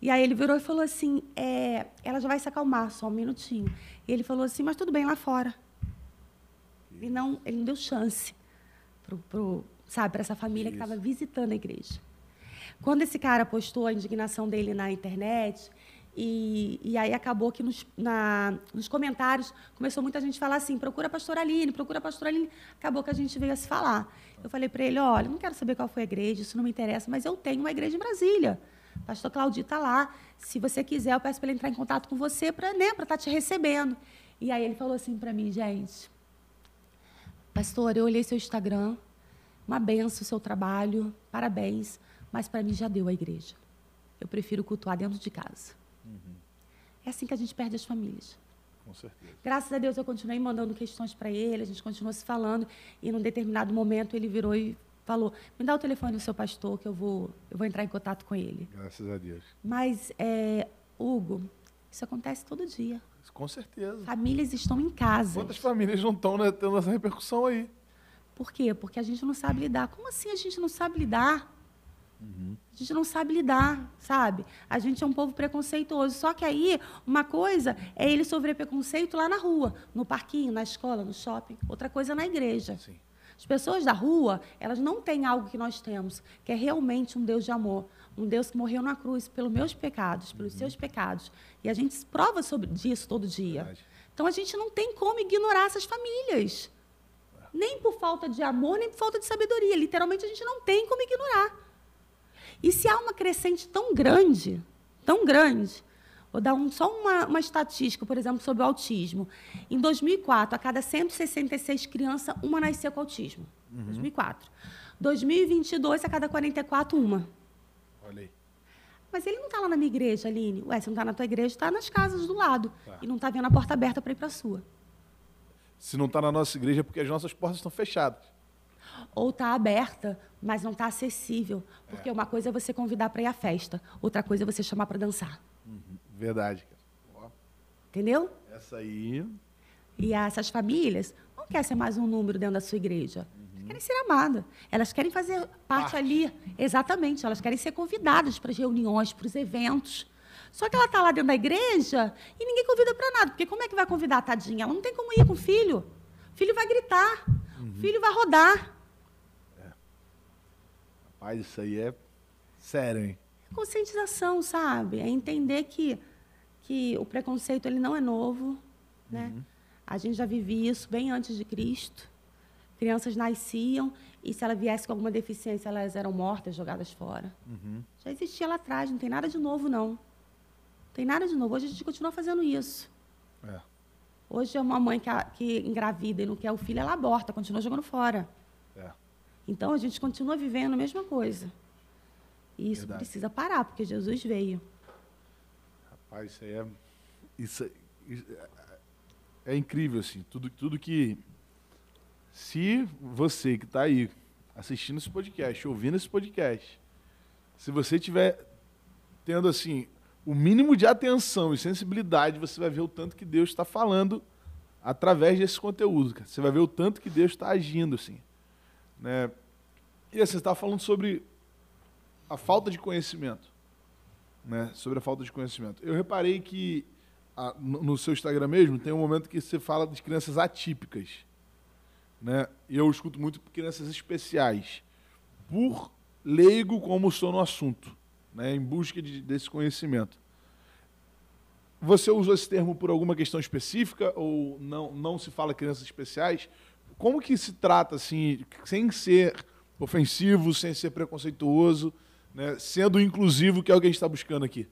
E aí ele virou e falou assim: é, Ela já vai se acalmar, só um minutinho. E ele falou assim: Mas tudo bem lá fora. Ele não, ele não deu chance para essa família Isso. que estava visitando a igreja. Quando esse cara postou a indignação dele na internet, e, e aí acabou que nos, na, nos comentários começou muita gente a falar assim: procura a pastora Aline, procura a pastora Aline. Acabou que a gente veio a se falar. Eu falei para ele: olha, não quero saber qual foi a igreja, isso não me interessa, mas eu tenho uma igreja em Brasília. pastor Claudio está lá. Se você quiser, eu peço para ele entrar em contato com você para né, estar tá te recebendo. E aí ele falou assim para mim: gente, pastor, eu olhei seu Instagram, uma benção o seu trabalho, parabéns, mas para mim já deu a igreja. Eu prefiro cultuar dentro de casa. Uhum. É assim que a gente perde as famílias. Com certeza. Graças a Deus eu continuei mandando questões para ele, a gente continuou se falando, e num determinado momento ele virou e falou: me dá o telefone do seu pastor que eu vou, eu vou entrar em contato com ele. Graças a Deus. Mas, é, Hugo, isso acontece todo dia. Com certeza. Famílias estão em casa. Quantas famílias não estão né, tendo essa repercussão aí? Por quê? Porque a gente não sabe lidar. Como assim a gente não sabe lidar? Uhum. A gente não sabe lidar, sabe? A gente é um povo preconceituoso. Só que aí, uma coisa é ele sofrer preconceito lá na rua, no parquinho, na escola, no shopping. Outra coisa é na igreja. Sim. As pessoas da rua, elas não têm algo que nós temos, que é realmente um Deus de amor. Um Deus que morreu na cruz pelos meus pecados, pelos uhum. seus pecados. E a gente prova sobre disso todo dia. Verdade. Então, a gente não tem como ignorar essas famílias. Nem por falta de amor, nem por falta de sabedoria. Literalmente, a gente não tem como ignorar. E se há uma crescente tão grande, tão grande, vou dar um, só uma, uma estatística, por exemplo, sobre o autismo. Em 2004, a cada 166 crianças, uma nasceu com autismo. Uhum. 2004. 2022, a cada 44, uma. Mas ele não está lá na minha igreja, Aline. Ué, se não está na tua igreja, está nas casas do lado. Tá. E não está vendo a porta aberta para ir para a sua. Se não está na nossa igreja, é porque as nossas portas estão fechadas ou está aberta, mas não está acessível. Porque é. uma coisa é você convidar para ir à festa, outra coisa é você chamar para dançar. Uhum. Verdade. Entendeu? Essa aí. E essas famílias não querem ser mais um número dentro da sua igreja. Uhum. Querem ser amadas. Elas querem fazer parte, parte ali. Exatamente. Elas querem ser convidadas para as reuniões, para os eventos. Só que ela está lá dentro da igreja e ninguém convida para nada. Porque como é que vai convidar a tadinha? Ela não tem como ir com o filho. O filho vai gritar, uhum. o filho vai rodar. É. Rapaz, isso aí é sério, hein? Conscientização, sabe? É entender que, que o preconceito ele não é novo, né? Uhum. A gente já vivia isso bem antes de Cristo. Crianças nasciam e se ela viesse com alguma deficiência, elas eram mortas, jogadas fora. Uhum. Já existia lá atrás, não tem nada de novo, não. Não tem nada de novo. Hoje a gente continua fazendo isso. É. Hoje é uma mãe que, que engravida e não quer o filho, ela aborta, continua jogando fora. É. Então a gente continua vivendo a mesma coisa. E isso Verdade. precisa parar, porque Jesus veio. Rapaz, isso aí é. Isso, isso é, é incrível, assim. Tudo, tudo que se você que está aí assistindo esse podcast, ouvindo esse podcast, se você tiver tendo assim o mínimo de atenção e sensibilidade, você vai ver o tanto que Deus está falando através desse conteúdo. Cara. Você vai ver o tanto que Deus está agindo assim, né? E você está falando sobre a falta de conhecimento, né? Sobre a falta de conhecimento. Eu reparei que a, no seu Instagram mesmo tem um momento que você fala de crianças atípicas né? Eu escuto muito crianças especiais, por leigo como sou no assunto, né? Em busca de, desse conhecimento. Você usou esse termo por alguma questão específica ou não, não se fala crianças especiais? Como que se trata assim, sem ser ofensivo, sem ser preconceituoso, né? sendo inclusivo, que é o que a gente está buscando aqui?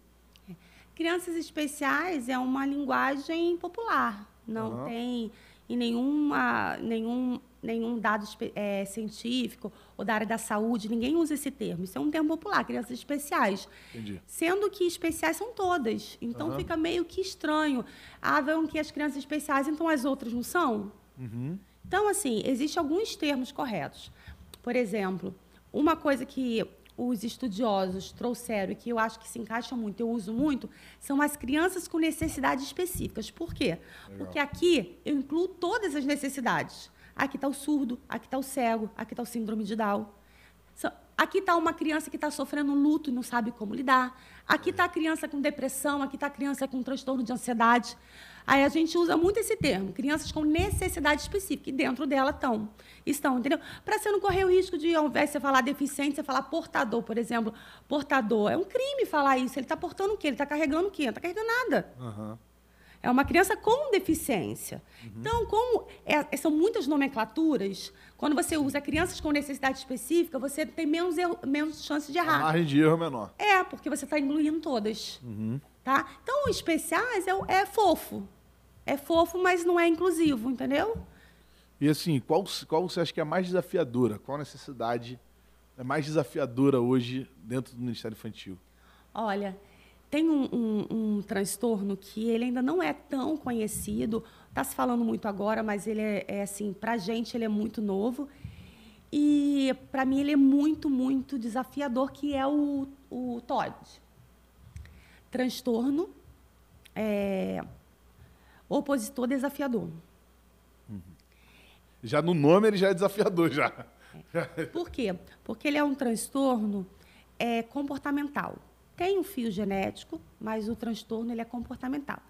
Crianças especiais é uma linguagem popular, não uhum. tem e nenhuma, nenhum, nenhum dado é, científico ou da área da saúde, ninguém usa esse termo. Isso é um termo popular, crianças especiais. Entendi. Sendo que especiais são todas. Então uhum. fica meio que estranho. Ah, vão que as crianças especiais, então as outras não são? Uhum. Então, assim, existem alguns termos corretos. Por exemplo, uma coisa que os estudiosos trouxeram e que eu acho que se encaixa muito, eu uso muito, são as crianças com necessidades específicas. Por quê? Legal. Porque aqui eu incluo todas as necessidades. Aqui está o surdo, aqui está o cego, aqui está o síndrome de Down. Aqui está uma criança que está sofrendo luto e não sabe como lidar. Aqui está a criança com depressão, aqui está a criança com transtorno de ansiedade. Aí a gente usa muito esse termo, crianças com necessidade específica, e dentro dela estão, estão, entendeu? Para você não correr o risco de, ao invés de você falar deficiente, você falar portador, por exemplo. Portador. É um crime falar isso. Ele está portando o quê? Ele está carregando o quê? Não está carregando nada. Uhum. É uma criança com deficiência. Uhum. Então, como é, são muitas nomenclaturas, quando você usa crianças com necessidade específica, você tem menos, erro, menos chance de errar. A margem de erro é menor. É, porque você está incluindo todas. Uhum. Tá? Então, especiais é, é fofo é fofo, mas não é inclusivo, entendeu? E assim, qual, qual você acha que é a mais desafiadora? Qual necessidade é mais desafiadora hoje dentro do Ministério Infantil? Olha, tem um, um, um transtorno que ele ainda não é tão conhecido, está se falando muito agora, mas ele é, é assim, para a gente ele é muito novo. E para mim ele é muito, muito desafiador, que é o, o TOD. Transtorno é, opositor desafiador. Uhum. Já no nome ele já é desafiador já. É. Por quê? Porque ele é um transtorno é, comportamental. Tem um fio genético, mas o transtorno ele é comportamental.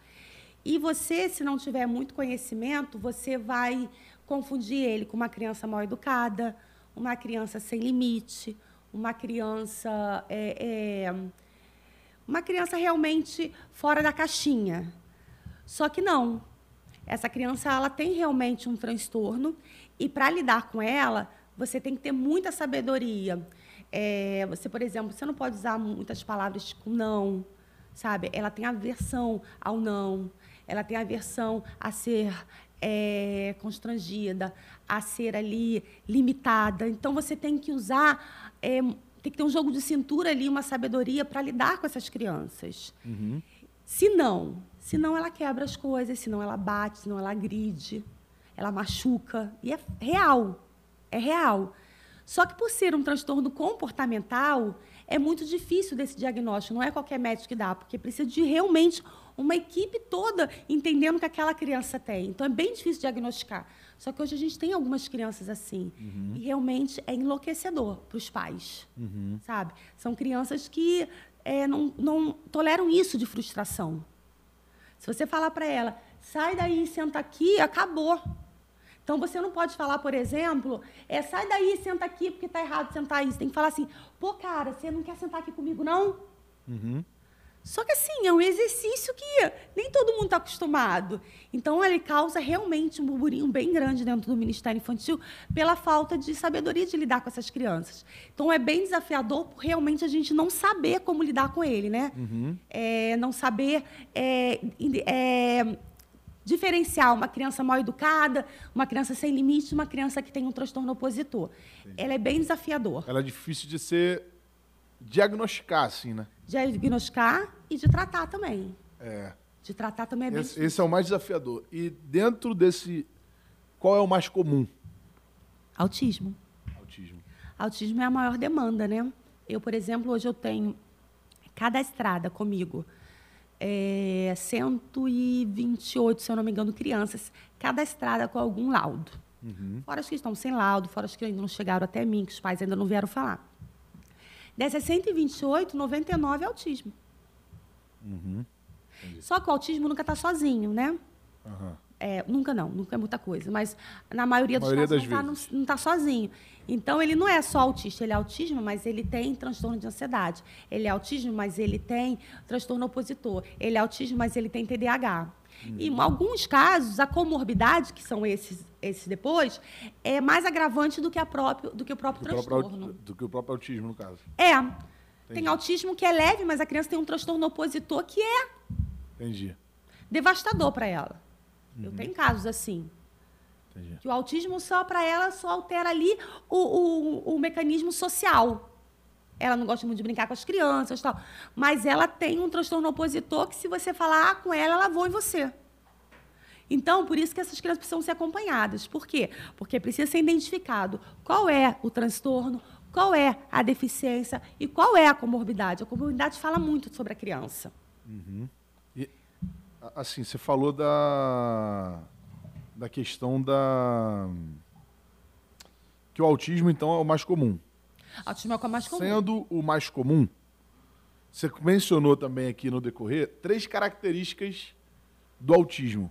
E você, se não tiver muito conhecimento, você vai confundir ele com uma criança mal educada, uma criança sem limite, uma criança é, é, uma criança realmente fora da caixinha, só que não. Essa criança ela tem realmente um transtorno e para lidar com ela, você tem que ter muita sabedoria. É, você, por exemplo, você não pode usar muitas palavras com não, sabe? Ela tem aversão ao não, ela tem aversão a ser é, constrangida, a ser ali limitada. Então você tem que usar, é, tem que ter um jogo de cintura ali, uma sabedoria para lidar com essas crianças. Uhum. Se não, Senão ela quebra as coisas, senão ela bate, senão ela agride, ela machuca. E é real. É real. Só que por ser um transtorno comportamental, é muito difícil desse diagnóstico. Não é qualquer médico que dá, porque precisa de realmente uma equipe toda entendendo o que aquela criança tem. Então é bem difícil diagnosticar. Só que hoje a gente tem algumas crianças assim. Uhum. E realmente é enlouquecedor para os pais. Uhum. Sabe? São crianças que é, não, não toleram isso de frustração. Se você falar para ela, sai daí, senta aqui, acabou. Então você não pode falar, por exemplo, é, sai daí, senta aqui, porque está errado sentar aí. Você tem que falar assim, pô, cara, você não quer sentar aqui comigo, não? Uhum. Só que assim, é um exercício que nem todo mundo está acostumado. Então, ele causa realmente um burburinho bem grande dentro do Ministério Infantil pela falta de sabedoria de lidar com essas crianças. Então, é bem desafiador por realmente a gente não saber como lidar com ele, né? Uhum. É, não saber é, é, diferenciar uma criança mal educada, uma criança sem limite, uma criança que tem um transtorno opositor. Entendi. Ela é bem desafiador. Ela é difícil de ser diagnosticar, assim, né? Diagnosticar e de tratar também. É. De tratar também é bem esse, esse é o mais desafiador. E dentro desse, qual é o mais comum? Autismo. Autismo. Autismo é a maior demanda, né? Eu, por exemplo, hoje eu tenho cadastrada comigo é, 128, se eu não me engano, crianças cadastradas com algum laudo. Uhum. Fora as que estão sem laudo, fora as que ainda não chegaram até mim, que os pais ainda não vieram falar. Dessas 128, 99 é autismo. Uhum. Só que o autismo nunca está sozinho, né? Uhum. É, nunca não, nunca é muita coisa, mas na maioria dos maioria casos não está tá sozinho. Então, ele não é só autista, ele é autismo, mas ele tem transtorno de ansiedade. Ele é autismo, mas ele tem transtorno opositor. Ele é autismo, mas ele tem TDAH. Uhum. E em alguns casos, a comorbidade, que são esses, esses depois, é mais agravante do que, a próprio, do que o próprio do transtorno. Próprio, do que o próprio autismo, no caso. É. Entendi. Tem autismo que é leve, mas a criança tem um transtorno opositor que é Entendi. devastador para ela. Uhum. Eu tenho casos assim. Entendi. Que o autismo só para ela só altera ali o, o, o mecanismo social ela não gosta muito de brincar com as crianças tal. Mas ela tem um transtorno opositor que, se você falar com ela, ela voa em você. Então, por isso que essas crianças precisam ser acompanhadas. Por quê? Porque precisa ser identificado qual é o transtorno, qual é a deficiência e qual é a comorbidade. A comorbidade fala muito sobre a criança. Uhum. E, assim, você falou da, da questão da. que o autismo, então, é o mais comum. Autismo é o mais comum. Sendo o mais comum, você mencionou também aqui no decorrer três características do autismo.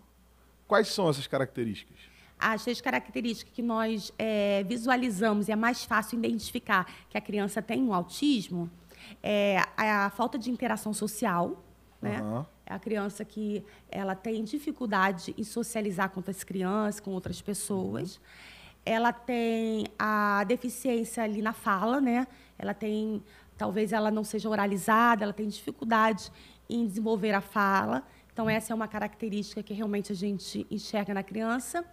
Quais são essas características? As três características que nós é, visualizamos e é mais fácil identificar que a criança tem um autismo é a falta de interação social, né? Uhum. É a criança que ela tem dificuldade em socializar com outras crianças, com outras pessoas. Uhum ela tem a deficiência ali na fala, né? Ela tem, talvez ela não seja oralizada, ela tem dificuldade em desenvolver a fala. Então essa é uma característica que realmente a gente enxerga na criança.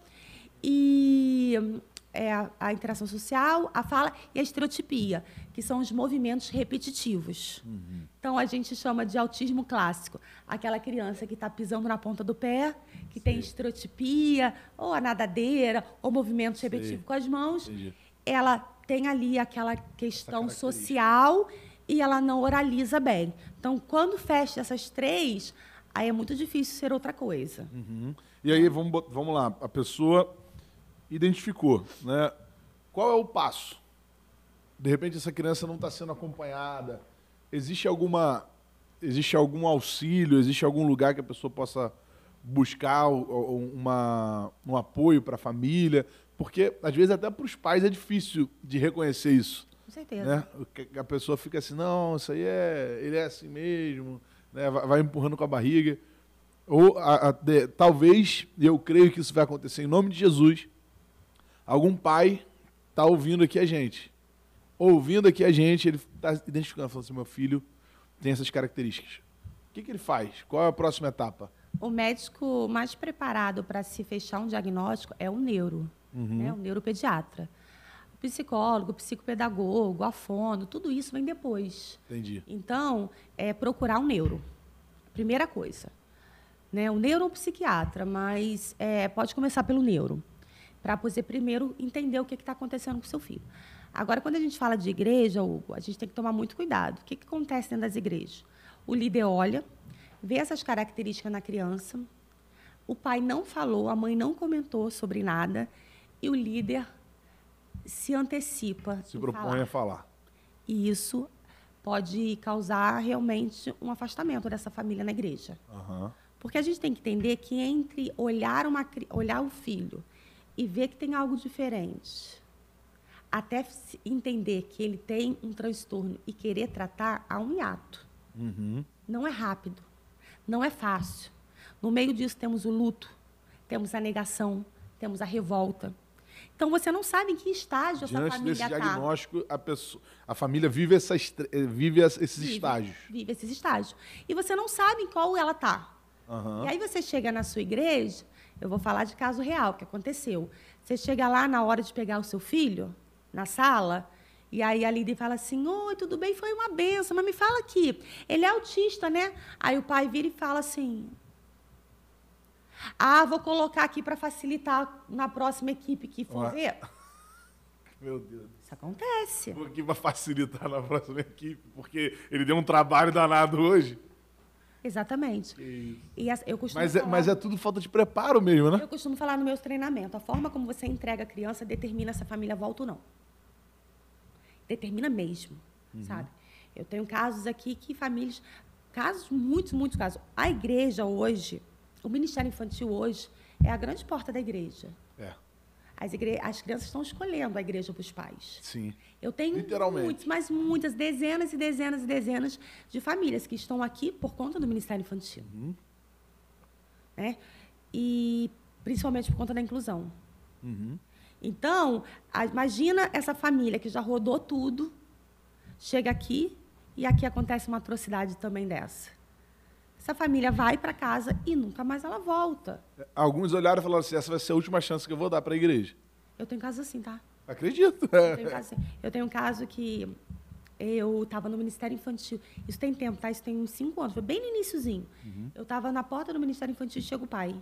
E é a, a, interação social, a fala e a estereotipia, que são os movimentos repetitivos. Uhum. Então, a gente chama de autismo clássico. Aquela criança que está pisando na ponta do pé, que Sim. tem estereotipia, ou a nadadeira, ou movimentos repetitivos com as mãos. Entendi. Ela tem ali aquela questão social e ela não oraliza bem. Então, quando fecha essas três, aí é muito difícil ser outra coisa. Uhum. E aí, vamos, vamos lá, a pessoa identificou, né? Qual é o passo? De repente essa criança não está sendo acompanhada. Existe alguma, existe algum auxílio? Existe algum lugar que a pessoa possa buscar uma, um apoio para a família? Porque às vezes até para os pais é difícil de reconhecer isso. Com certeza. Né? A pessoa fica assim, não, isso aí é, ele é assim mesmo, né? vai empurrando com a barriga. Ou a, a, de, talvez, eu creio que isso vai acontecer em nome de Jesus, algum pai está ouvindo aqui a gente. Ouvindo aqui a gente, ele está identificando, falando assim, meu filho tem essas características. O que, que ele faz? Qual é a próxima etapa? O médico mais preparado para se fechar um diagnóstico é o neuro, uhum. né? o neuropediatra. O psicólogo, o psicopedagogo, a fono, tudo isso vem depois. Entendi. Então, é procurar um neuro. Primeira coisa. Né? O neuro ou psiquiatra, mas é, pode começar pelo neuro para você primeiro entender o que está acontecendo com o seu filho. Agora, quando a gente fala de igreja, Hugo, a gente tem que tomar muito cuidado. O que, que acontece dentro das igrejas? O líder olha, vê essas características na criança, o pai não falou, a mãe não comentou sobre nada, e o líder se antecipa. Se propõe falar. a falar. E isso pode causar realmente um afastamento dessa família na igreja. Aham. Porque a gente tem que entender que entre olhar, uma, olhar o filho e ver que tem algo diferente, até entender que ele tem um transtorno e querer tratar, há um hiato. Uhum. Não é rápido, não é fácil. No meio disso temos o luto, temos a negação, temos a revolta. Então você não sabe em que estágio essa Diante família desse está. diagnóstico, a, pessoa, a família vive, essa estre- eh, vive es- esses Vive, estágios. Vive esses estágios. E você não sabe em qual ela está. Aham. E aí você chega na sua igreja, eu vou falar de caso real que aconteceu. Você chega lá na hora de pegar o seu filho, na sala, e aí a líder fala assim: Oi, tudo bem? Foi uma benção, mas me fala aqui. Ele é autista, né? Aí o pai vira e fala assim: Ah, vou colocar aqui para facilitar na próxima equipe que for Ué. ver. Meu Deus. Isso acontece. Porque vai facilitar na próxima equipe, porque ele deu um trabalho danado hoje. Exatamente. E eu costumo Mas é, falar- mas é tudo falta de preparo mesmo, né? Eu costumo falar no meus treinamentos, a forma como você entrega a criança determina se a família volta ou não. Determina mesmo, sabe? Eu tenho casos aqui que famílias, casos, muitos, muitos casos. A igreja hoje, o Ministério Infantil hoje, é a grande porta da igreja. É, As, igre... As crianças estão escolhendo a igreja para os pais. sim. Eu tenho muitos, mas muitas, dezenas e dezenas e dezenas de famílias que estão aqui por conta do Ministério Infantil. Né? E principalmente por conta da inclusão. Uhum. Então, imagina essa família que já rodou tudo, chega aqui e aqui acontece uma atrocidade também dessa. Essa família vai para casa e nunca mais ela volta. Alguns olharam e falaram assim: essa vai ser a última chance que eu vou dar para a igreja. Eu tenho casos assim, tá? Acredito. Eu tenho caso, assim. eu tenho um caso que eu estava no Ministério Infantil. Isso tem tempo, tá? Isso tem uns cinco anos. Foi bem no iníciozinho. Eu estava na porta do Ministério Infantil e chega o pai.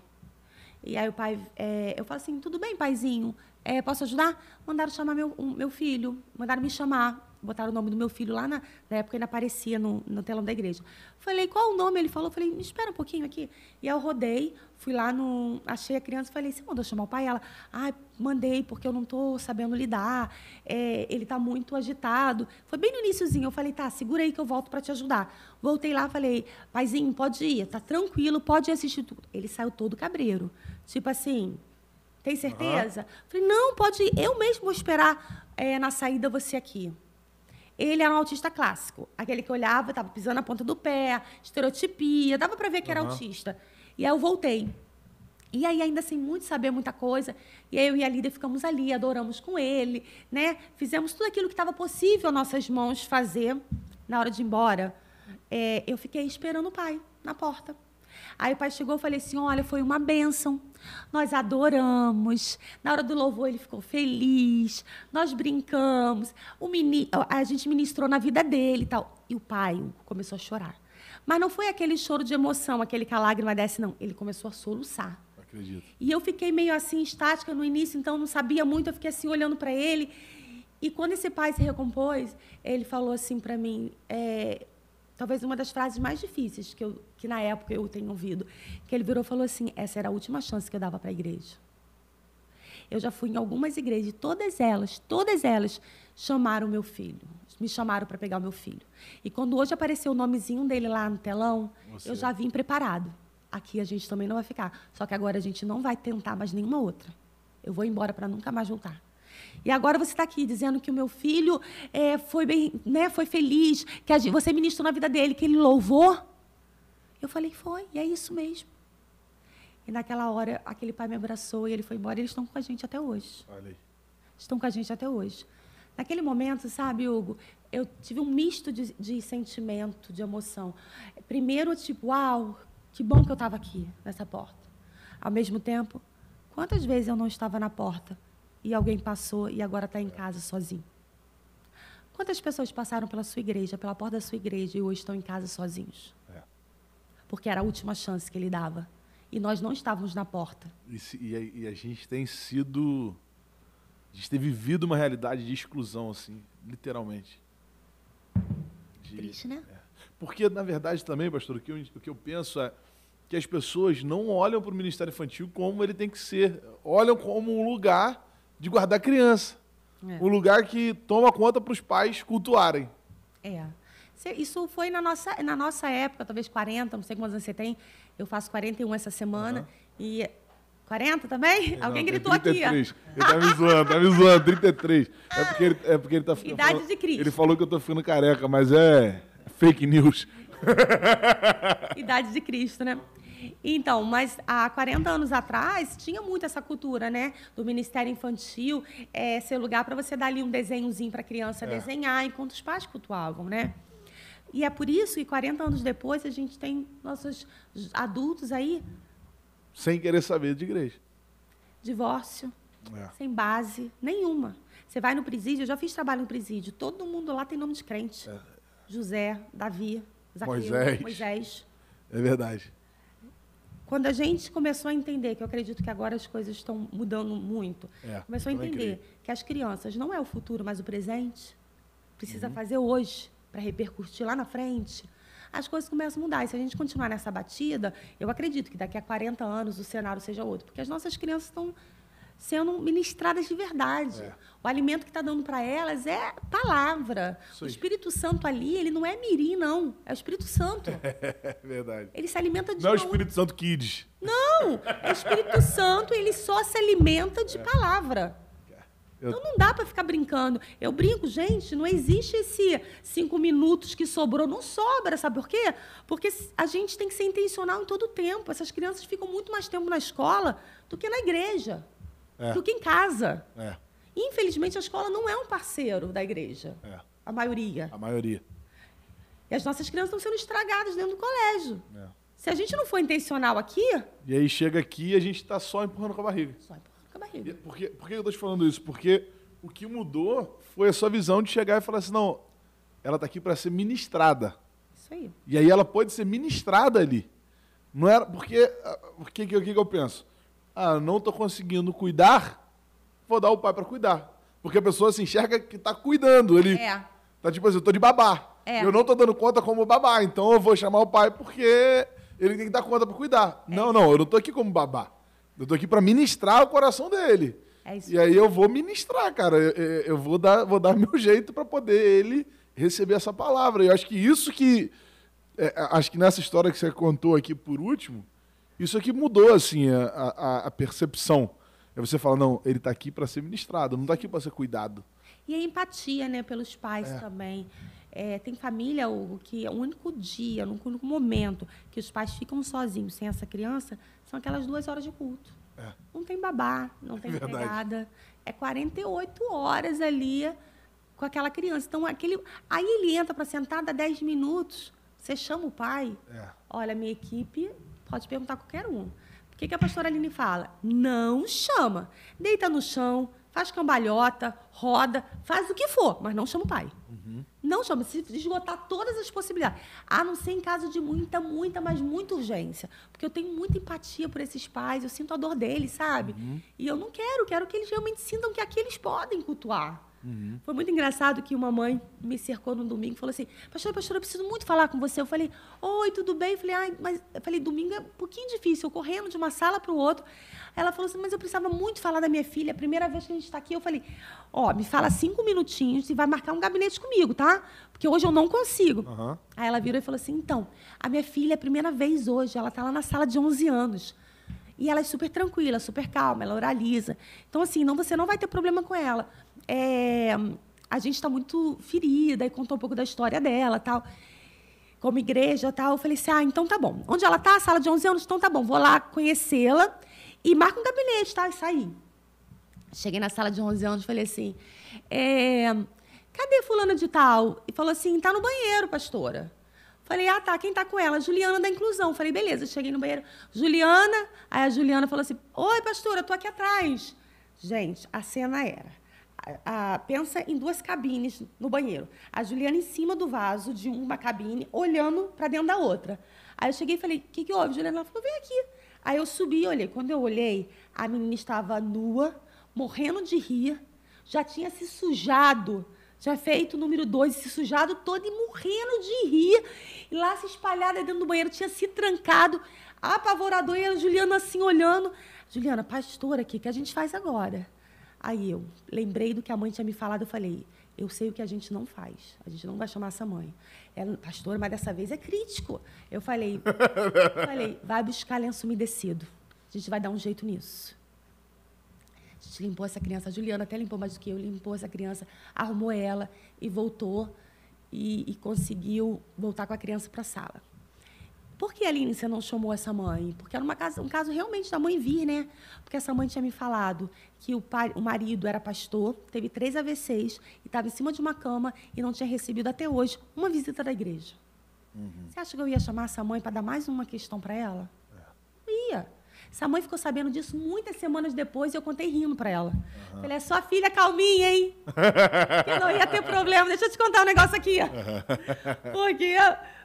E aí o pai, é, eu falo assim, tudo bem, paizinho? É, posso ajudar? Mandaram chamar meu, um- meu filho, mandaram me chamar. Botaram o nome do meu filho lá na, na época ainda aparecia no, no telão da igreja. Falei, qual o nome? Ele falou, falei, me espera um pouquinho aqui. E aí eu rodei, fui lá no. Achei a criança falei, você mandou chamar o pai? Ela, ah, mandei, porque eu não estou sabendo lidar. é, ele está muito agitado. Foi bem no iníciozinho. Eu falei, tá, segura aí que eu volto para te ajudar. Voltei lá, falei, paizinho, pode ir, tá tranquilo, pode assistir tudo. Ele saiu todo cabreiro. Tipo assim, tem certeza? Falei, não, pode ir. Eu mesmo vou esperar é, na saída você aqui. Ele era um autista clássico. Aquele que olhava, estava pisando na ponta do pé, estereotipia, dava para ver que era autista. E aí eu voltei. E aí, ainda sem muito saber muita coisa, e aí eu e a líder ficamos ali, adoramos com ele, né? Fizemos tudo aquilo que estava possível nossas mãos fazer na hora de ir embora. É, eu fiquei esperando o pai na porta. Aí o pai chegou e falei assim: olha, foi uma bênção. Nós adoramos. Na hora do louvor ele ficou feliz. Nós brincamos. O meni... A gente ministrou na vida dele e tal. E o pai começou a chorar. Mas não foi aquele choro de emoção, aquele que a lágrima desce, não. Ele começou a soluçar. Acredito. E eu fiquei meio assim, estática no início, então não sabia muito, eu fiquei assim olhando para ele. E quando esse pai se recompôs, ele falou assim para mim, é, talvez uma das frases mais difíceis que, eu, que na época eu tenho ouvido, que ele virou e falou assim: essa era a última chance que eu dava para a igreja. Eu já fui em algumas igrejas, e todas elas, todas elas chamaram meu filho, me chamaram para pegar o meu filho. E quando hoje apareceu o nomezinho dele lá no telão, Você. eu já vim preparado. Aqui a gente também não vai ficar. Só que agora a gente não vai tentar mais nenhuma outra. Eu vou embora para nunca mais voltar. E agora você está aqui dizendo que o meu filho é, foi bem, né, foi feliz, que gente- você ministrou na vida dele, que ele louvou. Eu falei, foi, e é isso mesmo. E naquela hora, aquele pai me abraçou e ele foi embora. E eles estão com a gente até hoje. Olha aí. Estão com a gente até hoje. Naquele momento, sabe, Hugo, eu tive um misto de, de sentimento, de emoção. Primeiro, tipo, uau, que bom que eu estava aqui, nessa porta. Ao mesmo tempo, quantas vezes eu não estava na porta e alguém passou e agora está em casa sozinho? Quantas pessoas passaram pela sua igreja, pela porta da sua igreja e hoje estão em casa sozinhos? É. Porque era a última chance que ele dava. E nós não estávamos na porta. E, se- e a, e a gente tem sido. A gente tem vivido uma realidade de exclusão, assim, literalmente. De- Triste, né? Porque, na verdade, também, pastor, o que eu, o que eu penso é que as pessoas não olham para o Ministério Infantil como ele tem que ser. Olham como um lugar de guardar criança. É. Um lugar que toma conta para os pais cultuarem. É. Isso foi na nossa, na nossa época, talvez 40, não sei quantos anos você tem. Eu faço 41 essa semana. Uhum. E 40 também? Não, Alguém gritou 33. aqui. Ó. Ele tá me zoando, tá me zoando, 33. É porque ele, é porque ele tá ficando. Idade falando, de Cristo. Ele falou que eu tô ficando careca, mas é fake news. Idade de Cristo, né? Então, mas há 40 anos atrás tinha muito essa cultura, né? Do Ministério Infantil é, ser lugar para você dar ali um desenhozinho para a criança é. desenhar, enquanto os pais cultuavam, né? E é por isso que 40 anos depois a gente tem nossos adultos aí. Sem querer saber de igreja. Divórcio. É. Sem base nenhuma. Você vai no presídio, eu já fiz trabalho no presídio, todo mundo lá tem nome de crente. É. José, Davi, Zaqueu, Moisés. Moisés. É verdade. Quando a gente começou a entender, que eu acredito que agora as coisas estão mudando muito, é, começou a entender que as crianças não é o futuro, mas o presente, precisa uhum. fazer hoje para repercutir lá na frente, as coisas começam a mudar. E se a gente continuar nessa batida, eu acredito que daqui a 40 anos o cenário seja outro, porque as nossas crianças estão sendo ministradas de verdade. É. O alimento que está dando para elas é palavra. O Espírito Santo ali, ele não é mirim, não. É o Espírito Santo. É verdade. Ele se alimenta de... Não é o Espírito Santo Kids. Não! É o Espírito Santo, ele só se alimenta de é. palavra. Eu... Então não dá para ficar brincando. Eu brinco, gente, não existe esse cinco minutos que sobrou. Não sobra, sabe por quê? Porque a gente tem que ser intencional em todo o tempo. Essas crianças ficam muito mais tempo na escola do que na igreja é. do que em casa. É. Infelizmente, a escola não é um parceiro da igreja. É. A maioria. A maioria. E as nossas crianças estão sendo estragadas dentro do colégio. É. Se a gente não for intencional aqui. E aí chega aqui e a gente está só empurrando com a barriga. Só empurrando com a barriga. E por que, por que eu estou te falando isso? Porque o que mudou foi a sua visão de chegar e falar assim: não, ela está aqui para ser ministrada. Isso aí. E aí ela pode ser ministrada ali. Não era. Porque o que, que, que eu penso? Ah, não estou conseguindo cuidar, vou dar o pai para cuidar. Porque a pessoa se enxerga que está cuidando. Ele é. tá tipo assim, eu estou de babá. É. Eu não estou dando conta como babá, então eu vou chamar o pai porque ele tem que dar conta para cuidar. É. Não, não, eu não estou aqui como babá. Eu estou aqui para ministrar o coração dele. É isso. E aí eu vou ministrar, cara. Eu, eu vou dar, vou dar meu jeito para poder ele receber essa palavra. Eu acho que isso que é, acho que nessa história que você contou aqui por último, isso aqui mudou assim a, a, a percepção. É você falar, não, ele está aqui para ser ministrado, não está aqui para ser cuidado. E a empatia, né, pelos pais é. também. É, tem família, Hugo, que é o único dia, o único momento que os pais ficam sozinhos sem essa criança são aquelas duas horas de culto. É. Não tem babá, não tem Verdade. empregada. É 48 horas ali com aquela criança. Então, aquele, aí ele entra para sentar, dá 10 minutos. Você chama o pai. É. Olha, minha equipe Pode perguntar qualquer um. O que, que a pastora Aline fala? Não chama. Deita no chão, faz cambalhota, roda, faz o que for, mas não chama o pai. Uhum. Não chama, se esgotar todas as possibilidades. A não ser em caso de muita, muita, mas muita urgência. Porque eu tenho muita empatia por esses pais, eu sinto a dor deles, sabe? Uhum. E eu não quero, quero que eles realmente sintam que aqui eles podem cultuar. Uhum. Foi muito engraçado que uma mãe me cercou no domingo e falou assim: Pastor, pastor, eu preciso muito falar com você. Eu falei: Oi, tudo bem? Eu falei: Ai, mas eu falei: Domingo é um pouquinho difícil, eu correndo de uma sala para o outro. Ela falou assim: Mas eu precisava muito falar da minha filha. A primeira vez que a gente está aqui, eu falei: Ó, oh, me fala cinco minutinhos e vai marcar um gabinete comigo, tá? Porque hoje eu não consigo. Uhum. Aí ela virou e falou assim: Então, a minha filha é a primeira vez hoje, ela está lá na sala de 11 anos. E ela é super tranquila, super calma, ela oraliza. Então, assim, não, você não vai ter problema com ela é, a gente está muito ferida e contou um pouco da história dela tal. Como igreja tal. Eu falei assim: ah, então tá bom. Onde ela está? Sala de 11 anos? Então tá bom, vou lá conhecê-la e marca um gabinete, tá? E saí. Cheguei na sala de 11 anos e falei assim: é, cadê fulana de tal? E falou assim: tá no banheiro, pastora. Falei, ah, tá, quem tá com ela? Juliana da inclusão. Falei, beleza, cheguei no banheiro. Juliana, aí a Juliana falou assim: Oi, pastora, tô aqui atrás. Gente, a cena era a, pensa em duas cabines no banheiro. A Juliana em cima do vaso de uma cabine, olhando para dentro da outra. Aí eu cheguei e falei: o que, que houve? A Juliana ela falou: vem aqui. Aí eu subi e olhei. Quando eu olhei, a menina estava nua, morrendo de rir, já tinha se sujado, já feito o número dois, se sujado todo e morrendo de rir. E lá se espalhada dentro do banheiro, tinha se trancado, apavorador, e a Juliana assim olhando. Juliana, pastora, o que, que a gente faz agora? Aí eu lembrei do que a mãe tinha me falado, eu falei, eu sei o que a gente não faz. A gente não vai chamar essa mãe. Ela, pastora, mas dessa vez é crítico. Eu falei, falei, vai buscar lenço umedecido. A gente vai dar um jeito nisso. Limpou essa criança. A Juliana até limpou mais do que eu. Limpou essa criança, arrumou ela e voltou e, e conseguiu voltar com a criança para a sala. Por que, Aline, você não chamou essa mãe? Porque era uma casa, um caso realmente da mãe vir, né? Porque essa mãe tinha me falado que o, pai, o marido era pastor, teve três AVCs e estava em cima de uma cama e não tinha recebido até hoje uma visita da igreja. Uhum. Você acha que eu ia chamar essa mãe para dar mais uma questão para ela? Essa mãe ficou sabendo disso muitas semanas depois e eu contei rindo para ela. Uhum. Falei, é sua filha calminha, hein? que não ia ter problema. Deixa eu te contar um negócio aqui. Porque,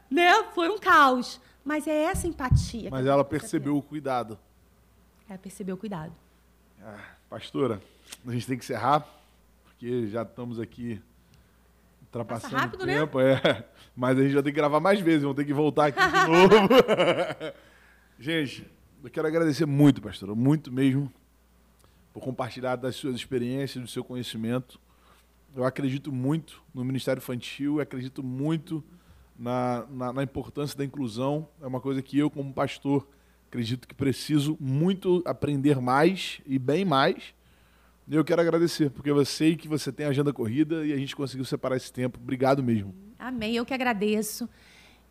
né, foi um caos. Mas é essa empatia. Mas ela percebeu o cuidado. Ela percebeu o cuidado. Ah, pastora, a gente tem que encerrar, porque já estamos aqui ultrapassando rápido, o né? tempo. Né? É. Mas a gente vai ter que gravar mais vezes, vamos ter que voltar aqui de novo. gente, eu quero agradecer muito, pastora, muito mesmo, por compartilhar das suas experiências, do seu conhecimento. Eu acredito muito no Ministério Infantil, acredito muito na, na, na, importância da inclusão. É uma coisa que eu, como pastor, acredito que preciso muito aprender mais e bem mais. E eu quero agradecer, porque eu sei que você tem agenda corrida e a gente conseguiu separar esse tempo. Obrigado mesmo. Amém, eu que agradeço.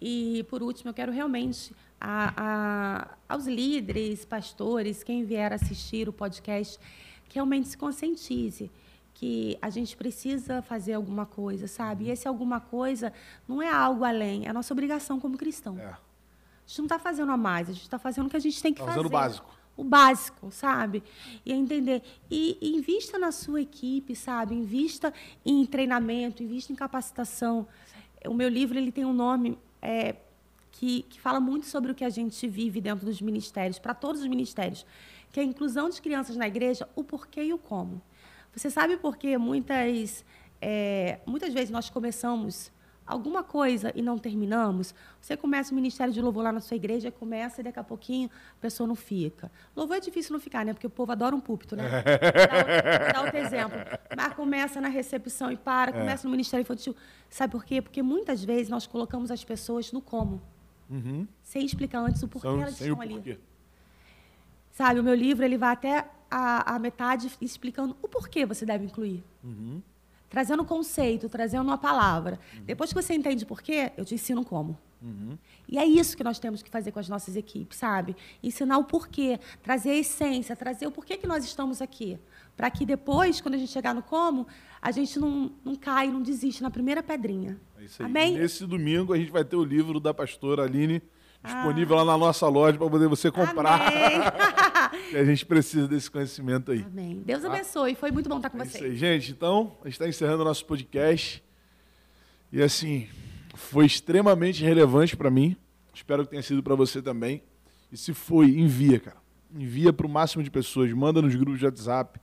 E, por último, eu quero realmente a, a, aos líderes, pastores, quem vier assistir o podcast, que realmente se conscientize que a gente precisa fazer alguma coisa, sabe? E esse alguma coisa não é algo além, é a nossa obrigação como cristão. É. A gente não está fazendo a mais, a gente está fazendo o que a gente tem que tá fazer. Fazendo o básico. O básico, sabe? E entender. E, e invista na sua equipe, sabe? Invista em treinamento, invista em capacitação. O meu livro ele tem um nome é, que, que fala muito sobre o que a gente vive dentro dos ministérios, para todos os ministérios, que é a inclusão de crianças na igreja, o porquê e o como. Você sabe por que muitas, é, muitas vezes nós começamos alguma coisa e não terminamos? Você começa o ministério de louvor lá na sua igreja, começa e daqui a pouquinho a pessoa não fica. Louvor é difícil não ficar, né? Porque o povo adora um púlpito, né? Dá, dá outro exemplo. Mas começa na recepção e para, é. começa no ministério infantil. Sabe por quê? Porque muitas vezes nós colocamos as pessoas no como. Uhum. Sem explicar antes o porquê São, elas estão ali. Sabe, o meu livro ele vai até a, a metade explicando o porquê você deve incluir. Uhum. Trazendo conceito, trazendo uma palavra. Uhum. Depois que você entende porquê, eu te ensino como. Uhum. E é isso que nós temos que fazer com as nossas equipes, sabe? Ensinar o porquê, trazer a essência, trazer o porquê que nós estamos aqui. Para que depois, quando a gente chegar no como, a gente não, não cai, não desiste na primeira pedrinha. É isso aí. Amém? Nesse domingo a gente vai ter o livro da pastora Aline disponível ah. lá na nossa loja para poder você comprar. a gente precisa desse conhecimento aí. Amém. Deus tá? abençoe. Foi muito bom estar com é vocês. Aí, gente. Então, a gente está encerrando o nosso podcast. E assim, foi extremamente relevante para mim. Espero que tenha sido para você também. E se foi, envia, cara. Envia para o máximo de pessoas. Manda nos grupos de WhatsApp.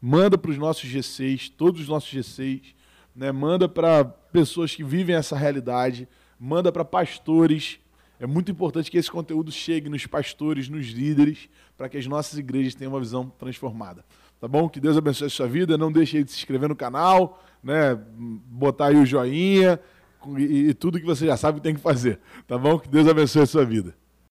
Manda para os nossos G6, todos os nossos G6. Né? Manda para pessoas que vivem essa realidade. Manda para pastores é muito importante que esse conteúdo chegue nos pastores, nos líderes, para que as nossas igrejas tenham uma visão transformada. Tá bom? Que Deus abençoe a sua vida. Não deixe de se inscrever no canal, né? botar aí o joinha e, e tudo que você já sabe que tem que fazer. Tá bom? Que Deus abençoe a sua vida.